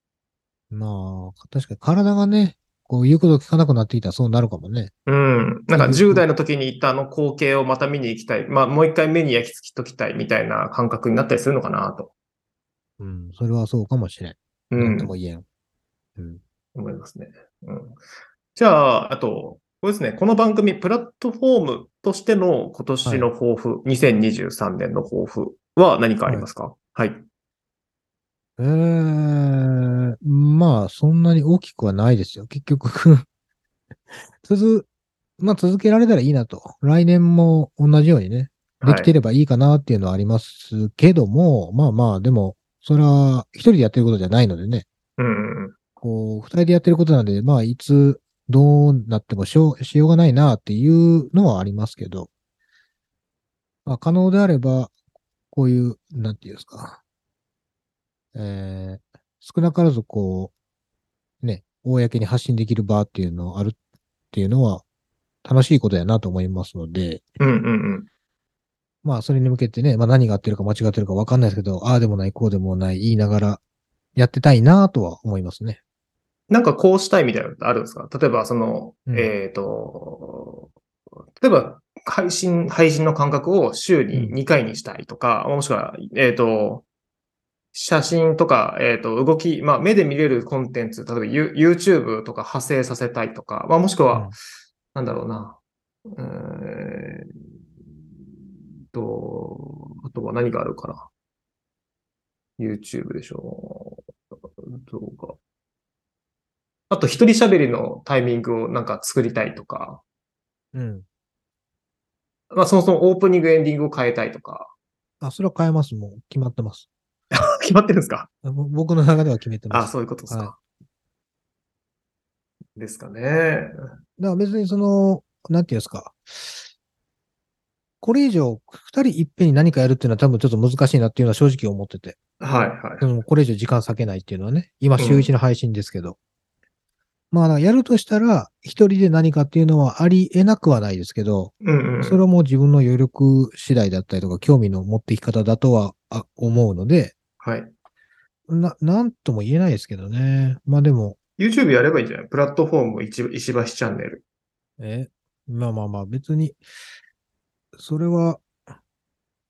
まあ、確かに体がね、こう言うこと聞かなくなってきたらそうなるかもね。うん。なんか、10代の時に行ったあの光景をまた見に行きたい。まあ、もう一回目に焼き付きときたいみたいな感覚になったりするのかなと。うん、それはそうかもしれん。うなんとん。も言えん。うん。思いますね。うん。じゃあ、あと、これですね。この番組、プラットフォームとしての今年の抱負、2023年の抱負は何かありますか？はい。ええまあ、そんなに大きくはないですよ。結局 続、まあ続けられたらいいなと。来年も同じようにね、できてればいいかなっていうのはありますけども、まあまあ、でも、それは一人でやってることじゃないのでね。うんうんこう、二人でやってることなんで、まあ、いつどうなってもしようしようがないなっていうのはありますけど、まあ、可能であれば、こういう、なんていうんですか、えー、少なからずこう、ね、公に発信できる場っていうのあるっていうのは、楽しいことやなと思いますので、うんうんうん。まあ、それに向けてね、まあ何が合ってるか間違ってるかわかんないですけど、ああでもない、こうでもない、言いながら、やってたいなとは思いますね。なんかこうしたいみたいなのってあるんですか？例えば、その、うん。えっ、と、例えば、配信、配信の間隔を週に2回にしたいとか、もしくは、えっ、と、写真とか、えっ、と、動き、まあ、目で見れるコンテンツ、例えばユ YouTube とか派生させたいとか、まあ、もしくは、うん。なんだろうな、えーと、あとは何があるかな？YouTube でしょ動画。あと、一人喋りのタイミングをなんか作りたいとか、うん。まあ、そもそもオープニング、エンディングを変えたいとか。あ、それは変えます。もう決まってます。決まってるんですか？僕の中では決めてます。あ、そういうことですか。はですかね。だから別にその、なんていうんですか。これ以上、二人いっぺんに何かやるっていうのは多分ちょっと難しいなっていうのは正直思ってて。はい、はい。でもこれ以上時間割けないっていうのはね、今週一の配信ですけど。まあ、やるとしたら、一人で何かっていうのはありえなくはないですけど、うんうん。それはもう自分の余力次第だったりとか、興味の持っていき方だとはあ思うので、はい。な、なんとも言えないですけどね。まあでも、YouTube やればいいんじゃない？プラットフォーム石石橋チャンネル。え、まあまあまあ、別に、それは、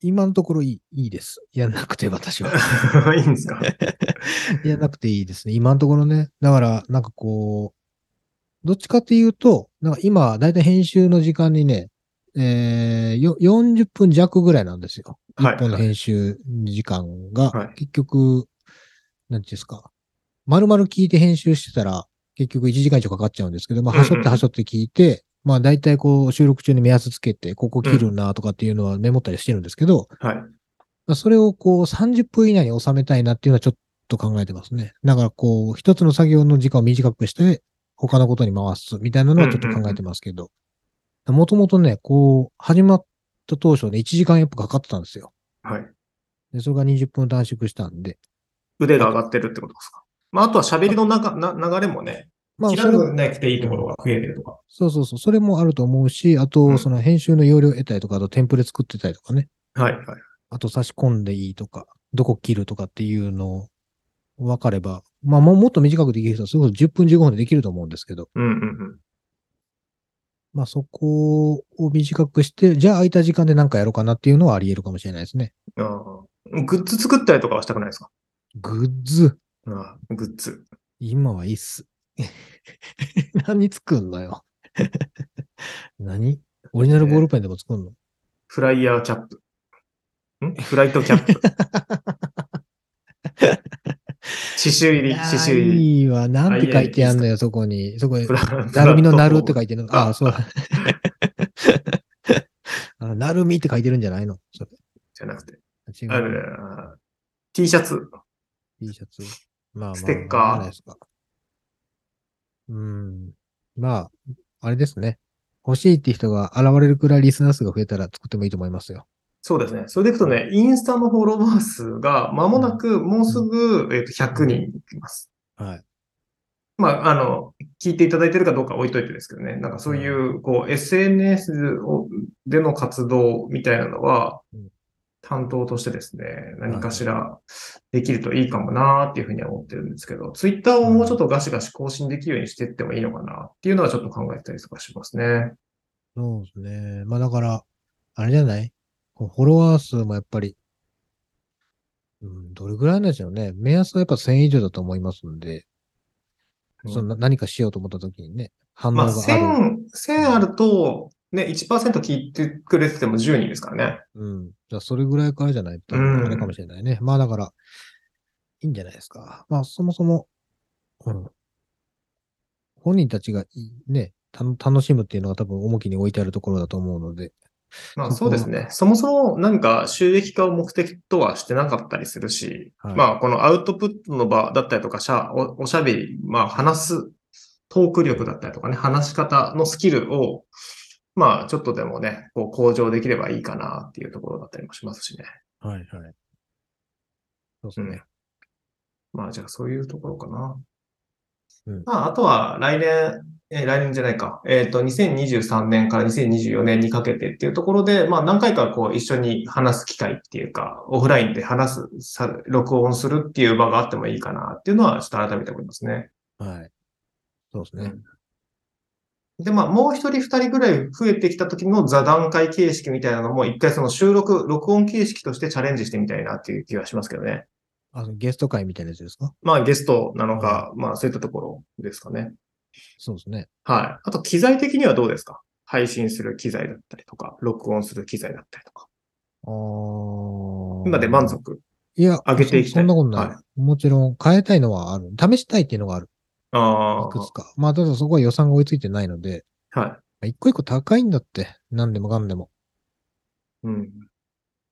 今のところいい、いいです。やんなくて、私は。いいんですか？やんなくていいですね。今のところね。だから、なんかこう、どっちかっていうと、なんか今、だいたい編集の時間にね、えー、よ40分弱ぐらいなんですよ。はい一本の編集時間が、はい結局、なんていうんですか。丸々聞いて編集してたら、結局1時間以上かかっちゃうんですけど、まあ、はしょってはしょって聞いて、まあ、だいたいこう、収録中に目安つけて、ここ切るなとかっていうのはメモったりしてるんですけど、はい。まあそれをこう30分以内に収めたいなっていうのはちょっと考えてますね。だからこう、一つの作業の時間を短くして、他のことに回すみたいなのはちょっと考えてますけど。もともとね、こう、始まった当初ね、1時間やっぱかかってたんですよ。はい。で、それが20分短縮したんで。腕が上がってるってことですか？まあ、あとは喋りの中な流れもね、まあ、切らなくていいところが増えてるとか。そうそうそう、それもあると思うし、あと、うんその編集の容量得たりとか、あとテンプレ作ってたりとかね。はい、はい。あと差し込んでいいとか、どこ切るとかっていうのを分かれば、まあもうもっと短くできる人は、それこそ10分15分でできると思うんですけど、うんうんうん。まあそこを短くして、じゃあ空いた時間で何かやろうかなっていうのはあり得るかもしれないですね。ああグッズ作ったりとかはしたくないですか？グッズ、ああグッズ。今はいいっす。何作んのよ。何？オリジナルボールペンでも作んの？フライヤーキャップ。ん？フライトキャップ。刺繍入り、刺繍入り。いいわ。なんて書いてあんのよ、そこに。そこになるみのなるって書いてるの。あああ、そう。あなるみって書いてるんじゃないの？それ。じゃなくて。違う。T シャツ。T シャツ？まあまあ、ステッカーまあじゃないですか。うん。まあ、あれですね。欲しいって人が現れるくらいリスナー数が増えたら作ってもいいと思いますよ。そうですね。それでいくとね、インスタのフォロワー数が間もなく、もうすぐ、えっと100人いきます。はい。まあ、あの、聞いていただいてるかどうか置いといてですけどね。なんかそういう、こう、SNS をでの活動みたいなのはうん、担当としてですね、何かしらできるといいかもなーっていうふうには思ってるんですけど、ツイッターをもうちょっとガシガシ更新できるようにしていってもいいのかなっていうのはちょっと考えてたりとかしますね。そうですね。まあだから、あれじゃない？フォロワー数もやっぱり、うん、どれぐらいなんでしょうね。目安はやっぱ1000以上だと思いますんで、うんその何かしようと思った時にね、反応まあ、がある。1000、1000あると、ね、1%聞いてくれてても10人ですからね。うん。じゃあ、それぐらいからじゃないと、うんあれかもしれないね。まあ、だから、いいんじゃないですか。まあ、そもそも、うん。本人たちがね、た楽しむっていうのが多分重きに置いてあるところだと思うので。まあそうですね。そもそも何か収益化を目的とはしてなかったりするし、はいまあこのアウトプットの場だったりとかしゃお、おしゃべり、まあ話すトーク力だったりとかね、話し方のスキルを、まあ、ちょっとでもね、こう向上できればいいかなっていうところだったりもしますしね。はいはい。そうですね。まあ、じゃあそういうところかな。うんまあ、あとは来年、えー来年じゃないか。えっ、と、2023年から2024年にかけてっていうところで、まあ、何回かこう一緒に話す機会っていうか、オフラインで話す、さ録音するっていう場があってもいいかなっていうのは、ちょっと改めて思いますね。はい。そうですね。で、まあ、もう一人二人ぐらい増えてきた時の座談会形式みたいなのも、一回その収録、録音形式としてチャレンジしてみたいなっていう気がしますけどね。あのゲスト会みたいなやつですか？まあ、ゲストなのか、まあ、そういったところですかね。そうですね。はい。あと、機材的にはどうですか？配信する機材だったりとか、録音する機材だったりとか。あー今で満足？いや、上げていきたいそそんなことない、はもちろん変えたいのはある。試したいっていうのがある。あいくつか。まあ、ただそこは予算が追いついてないので、あ。はい。一個一個高いんだって。何でもかんでも。うん。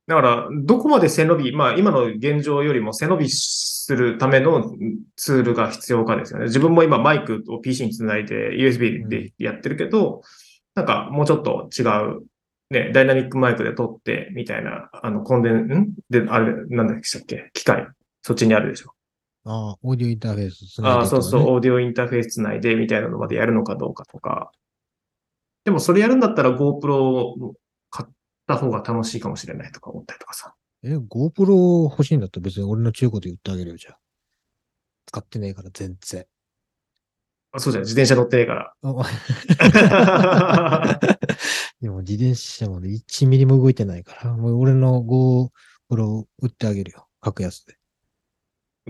だから、どこまで背伸び、まあ今の現状よりも背伸びするためのツールが必要かですよね。自分も今マイクを PC につないで USB でやってるけど、なんかもうちょっと違う、ね、ダイナミックマイクで撮ってみたいな、あのコンデン、ん？で、あれ、なんだっけ？機械。そっちにあるでしょ。ああ、オーディオインターフェースつないでああ、いくのねそうそう、オーディオインターフェースつないでみたいなのまでやるのかどうかとか。でもそれやるんだったら GoPro を買った方が楽しいかもしれないとか思ったりとかさ。え、GoPro 欲しいんだったら別に俺の中古で言ってあげるよ、じゃあ。使ってねえから全然。あそうじゃん、自転車乗ってねえから。あ でも自転車まで1ミリも動いてないから、もう俺の GoPro 売ってあげるよ。格安で。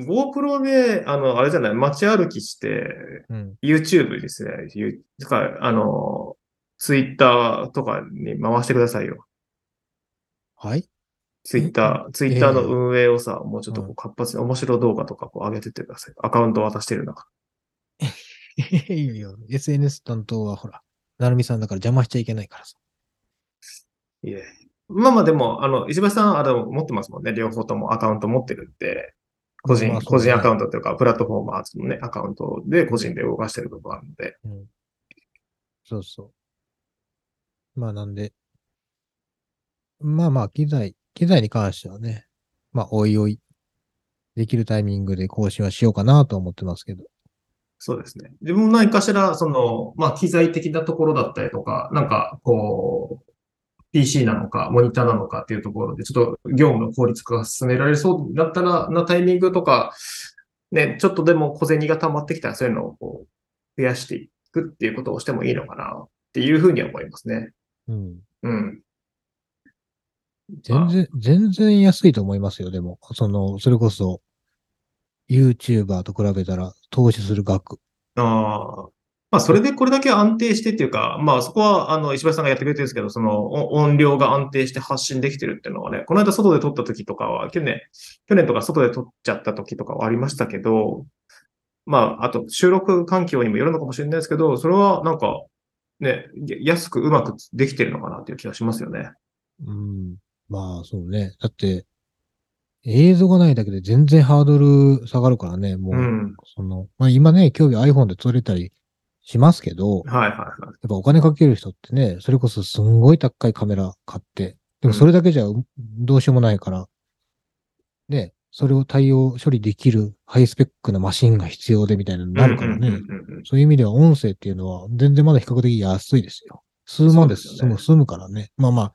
GoPro で、あの、あれじゃない、街歩きして、うん。YouTube ですね。ゆとか、あの、Twitter とかに回してくださいよ。はい？Twitter、え？Twitter のええ運営をさ、もうちょっとこうう活発に面白動画とかこう上げてってください。アカウント渡してる中。いいよ。SNS 担当はほら、なるみさんだから邪魔しちゃいけないからさ。いえ。まあまあでも、あの、石橋さん、あれ持ってますもんね。両方ともアカウント持ってるんで、個人、まあね個人アカウントというか、プラットフォーマーズのね、アカウントで個人で動かしてる部分あるので。うん。そうそう。まあなんで、まあまあ、機材、機材に関してはね、まあ、おいおい、できるタイミングで更新はしようかなと思ってますけど。そうですね。自分も何かしら、その、まあ、機材的なところだったりとか、なんか、こう、PC なのか、モニターなのかっていうところで、ちょっと業務の効率化が進められそうだったら、なタイミングとか、ね、ちょっとでも小銭が溜まってきたら、そういうのをこう、増やしていくっていうことをしてもいいのかな、っていうふうには思いますね。うん。うん。全然、全然安いと思いますよ、でも。その、それこそ、YouTuber と比べたら投資する額。ああ。まあ、それでこれだけ安定してっていうか、まあ、そこは、あの、石橋さんがやってくれてるんですけど、その、お音量が安定して発信できてるっていうのはね、この間外で撮った時とかは、去年、去年とか外で撮っちゃった時とかはありましたけど、まあ、あと、収録環境にもよるのかもしれないですけど、それはなんか、ね、や安くうまくできてるのかなっていう気がしますよね。うん。まあ、そうね。だって、映像がないだけで全然ハードル下がるからね、もう、うん。その、まあ今ね、興味 iPhone で撮れたりしますけど、やっはいはいはい。ぱお金かける人ってね、それこそすんごい高いカメラ買って、でもそれだけじゃどうしようもないから、ね、それを対応処理できるハイスペックなマシンが必要でみたいになるからね。うんうんうんうんそういう意味では音声っていうのは全然まだ比較的安いですよ。数万ですよね済む、からね。まあまあ、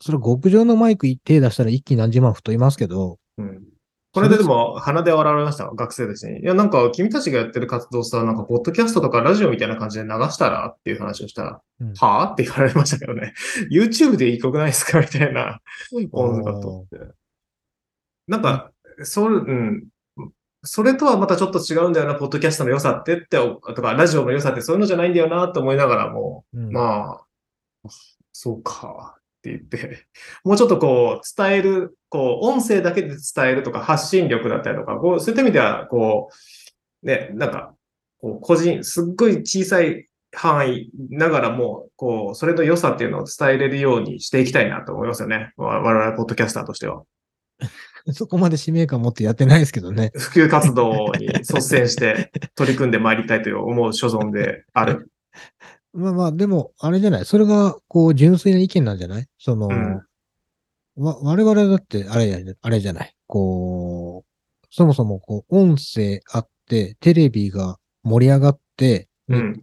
それは極上のマイク手出したら一気に何十万太いますけど、うんこれででも、鼻で笑われました、学生たちに。いや、なんか、君たちがやってる活動さ、なんか、ポッドキャストとかラジオみたいな感じで流したらっていう話をしたら、うんはぁって言われましたけどね。YouTube でいいくないですかみたいな音だとって。なんか、それ、うん。それとはまたちょっと違うんだよな、ポッドキャストの良さってって、とか、ラジオの良さってそういうのじゃないんだよな、と思いながらも、うんまあ、そうか、って言って、もうちょっとこう、伝える、こう、音声だけで伝えるとか、発信力だったりとか、こう、そういった意味では、こう、ね、なんか、こう、個人、すっごい小さい範囲ながらも、こう、それの良さっていうのを伝えれるようにしていきたいなと思いますよね。わ我々、ポッドキャスターとしては。そこまで使命感持ってやってないですけどね。普及活動に率先して取り組んでまいりたいという思う所存である。まあまあ、でも、あれじゃない？それが、こう、純粋な意見なんじゃない？その、うんわ、我々だって、あれや、あれじゃない。こう、そもそも、こう、音声あって、テレビが盛り上がって、うん。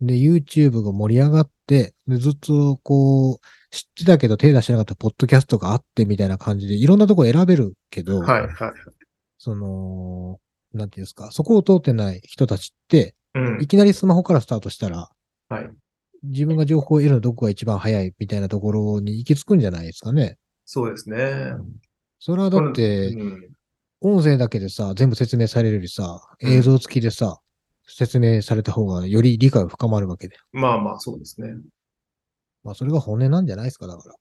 で、YouTube が盛り上がって、で、ずっと、こう、知ってたけど手出してなかったポッドキャストがあってみたいな感じで、いろんなとこ選べるけど、はい、はい。その、なんていうんですか、そこを通ってない人たちって、うんい。きなりスマホからスタートしたら、はい。自分が情報を得るのどこが一番早いみたいなところに行き着くんじゃないですかね。そうですね。それはだって、うん音声だけでさ、全部説明されるよりさ、うん映像付きでさ、説明された方がより理解が深まるわけで。まあまあ、そうですね。まあ、それが本音なんじゃないですか、だから。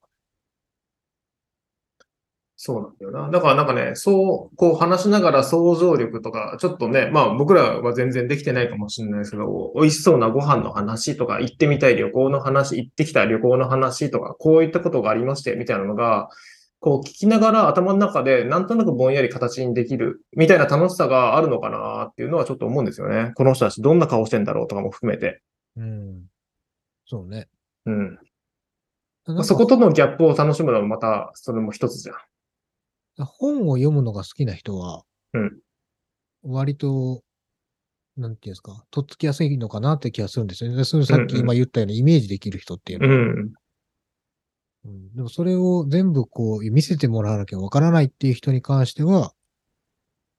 そうなんだよな。だからなんかね、そう、こう話しながら想像力とか、ちょっとね、まあ僕らは全然できてないかもしれないですけど、美味しそうなご飯の話とか、行ってみたい旅行の話、行ってきた旅行の話とか、こういったことがありまして、みたいなのが、こう聞きながら頭の中でなんとなくぼんやり形にできるみたいな楽しさがあるのかなっていうのはちょっと思うんですよね。この人たちどんな顔してんだろうとかも含めて。うん。そうね。うん。そことのギャップを楽しむのもまた、それも一つじゃん。本を読むのが好きな人は、うん割と、なんていうんですか、とっつきやすいのかなって気がするんですよね。でそのさっき今言ったようにイメージできる人っていうのは、うん。うんでもそれを全部こう見せてもらわなきゃわからないっていう人に関しては、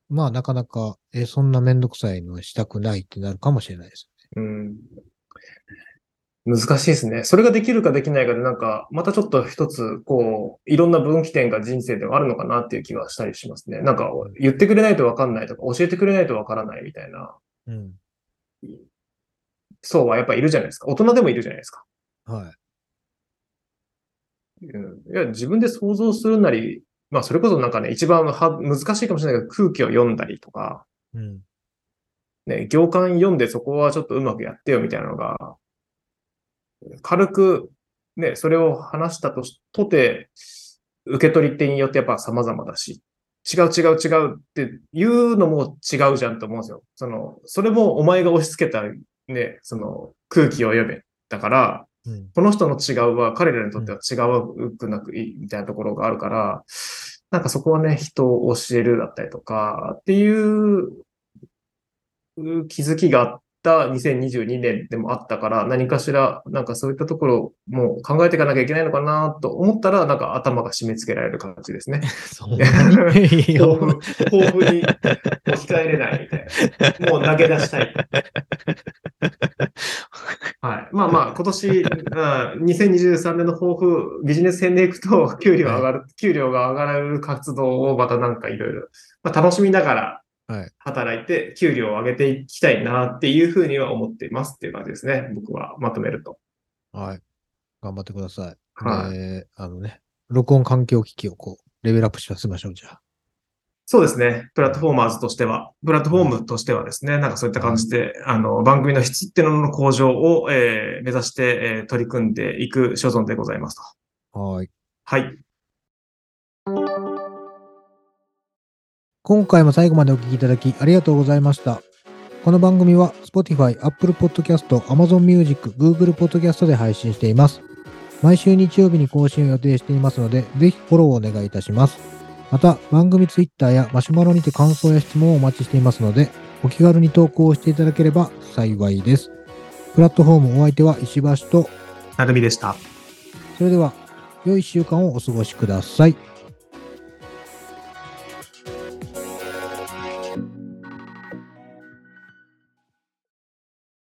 まあなかなか、え、そんなめんどくさいのはしたくないってなるかもしれないです。うん難しいですね。それができるかできないかで、なんか、またちょっと一つ、こう、いろんな分岐点が人生ではあるのかなっていう気はしたりしますね。なんか、言ってくれないとわかんないとか、教えてくれないとわからないみたいなうん。層はやっぱいるじゃないですか。大人でもいるじゃないですか。はい。うん、いや、自分で想像するなり、まあ、それこそなんかね、一番は難しいかもしれないけど、空気を読んだりとか、うん。ね、行間読んでそこはちょっとうまくやってよみたいなのが、軽く、ね、それを話したとし、とて、受け取り手によってやっぱ様々だし、違う違う違うっていうのも違うじゃんと思うんですよ。その、それもお前が押し付けたね、その空気を読め。だから、うん。この人の違うは彼らにとっては違うくなくいいみたいなところがあるから、なんかそこはね、人を教えるだったりとかっていうう気づきがあった2022年でもあったから、何かしら、なんかそういったところも考えていかなきゃいけないのかなと思ったら、なんか頭が締め付けられる感じですね。そんなにいや抱負、抱負に置き換えれないみたいな。もう投げ出したい。はい。まあまあ、今年、うん2023年の抱負、ビジネス編でいくと、給料上がる、給料が上がる活動をまたなんかいろいろ、まあ、楽しみながらはい。働いて、給料を上げていきたいなっていうふうには思っていますっていう感じですね。僕はまとめると。はい。頑張ってください。はいで、あのね、録音環境機器をこう、レベルアップしましょう、じゃあ。そうですね。プラットフォーマーズとしては、プラットフォームとしてはですね、なんかそういった感じで、あの、番組の質っていうのの向上を、えー目指して、えー取り組んでいく所存でございますと。はい。はい。今回も最後までお聞きいただきありがとうございました。この番組は Spotify、Apple Podcast、Amazon Music、Google Podcast で配信しています。毎週日曜日に更新を予定していますので、ぜひフォローをお願いいたします。また、番組 Twitter やマシュマロにて感想や質問をお待ちしていますので、お気軽に投稿をしていただければ幸いです。プラットフォームお相手は石橋と、なるみでした。それでは、良い1週間をお過ごしください。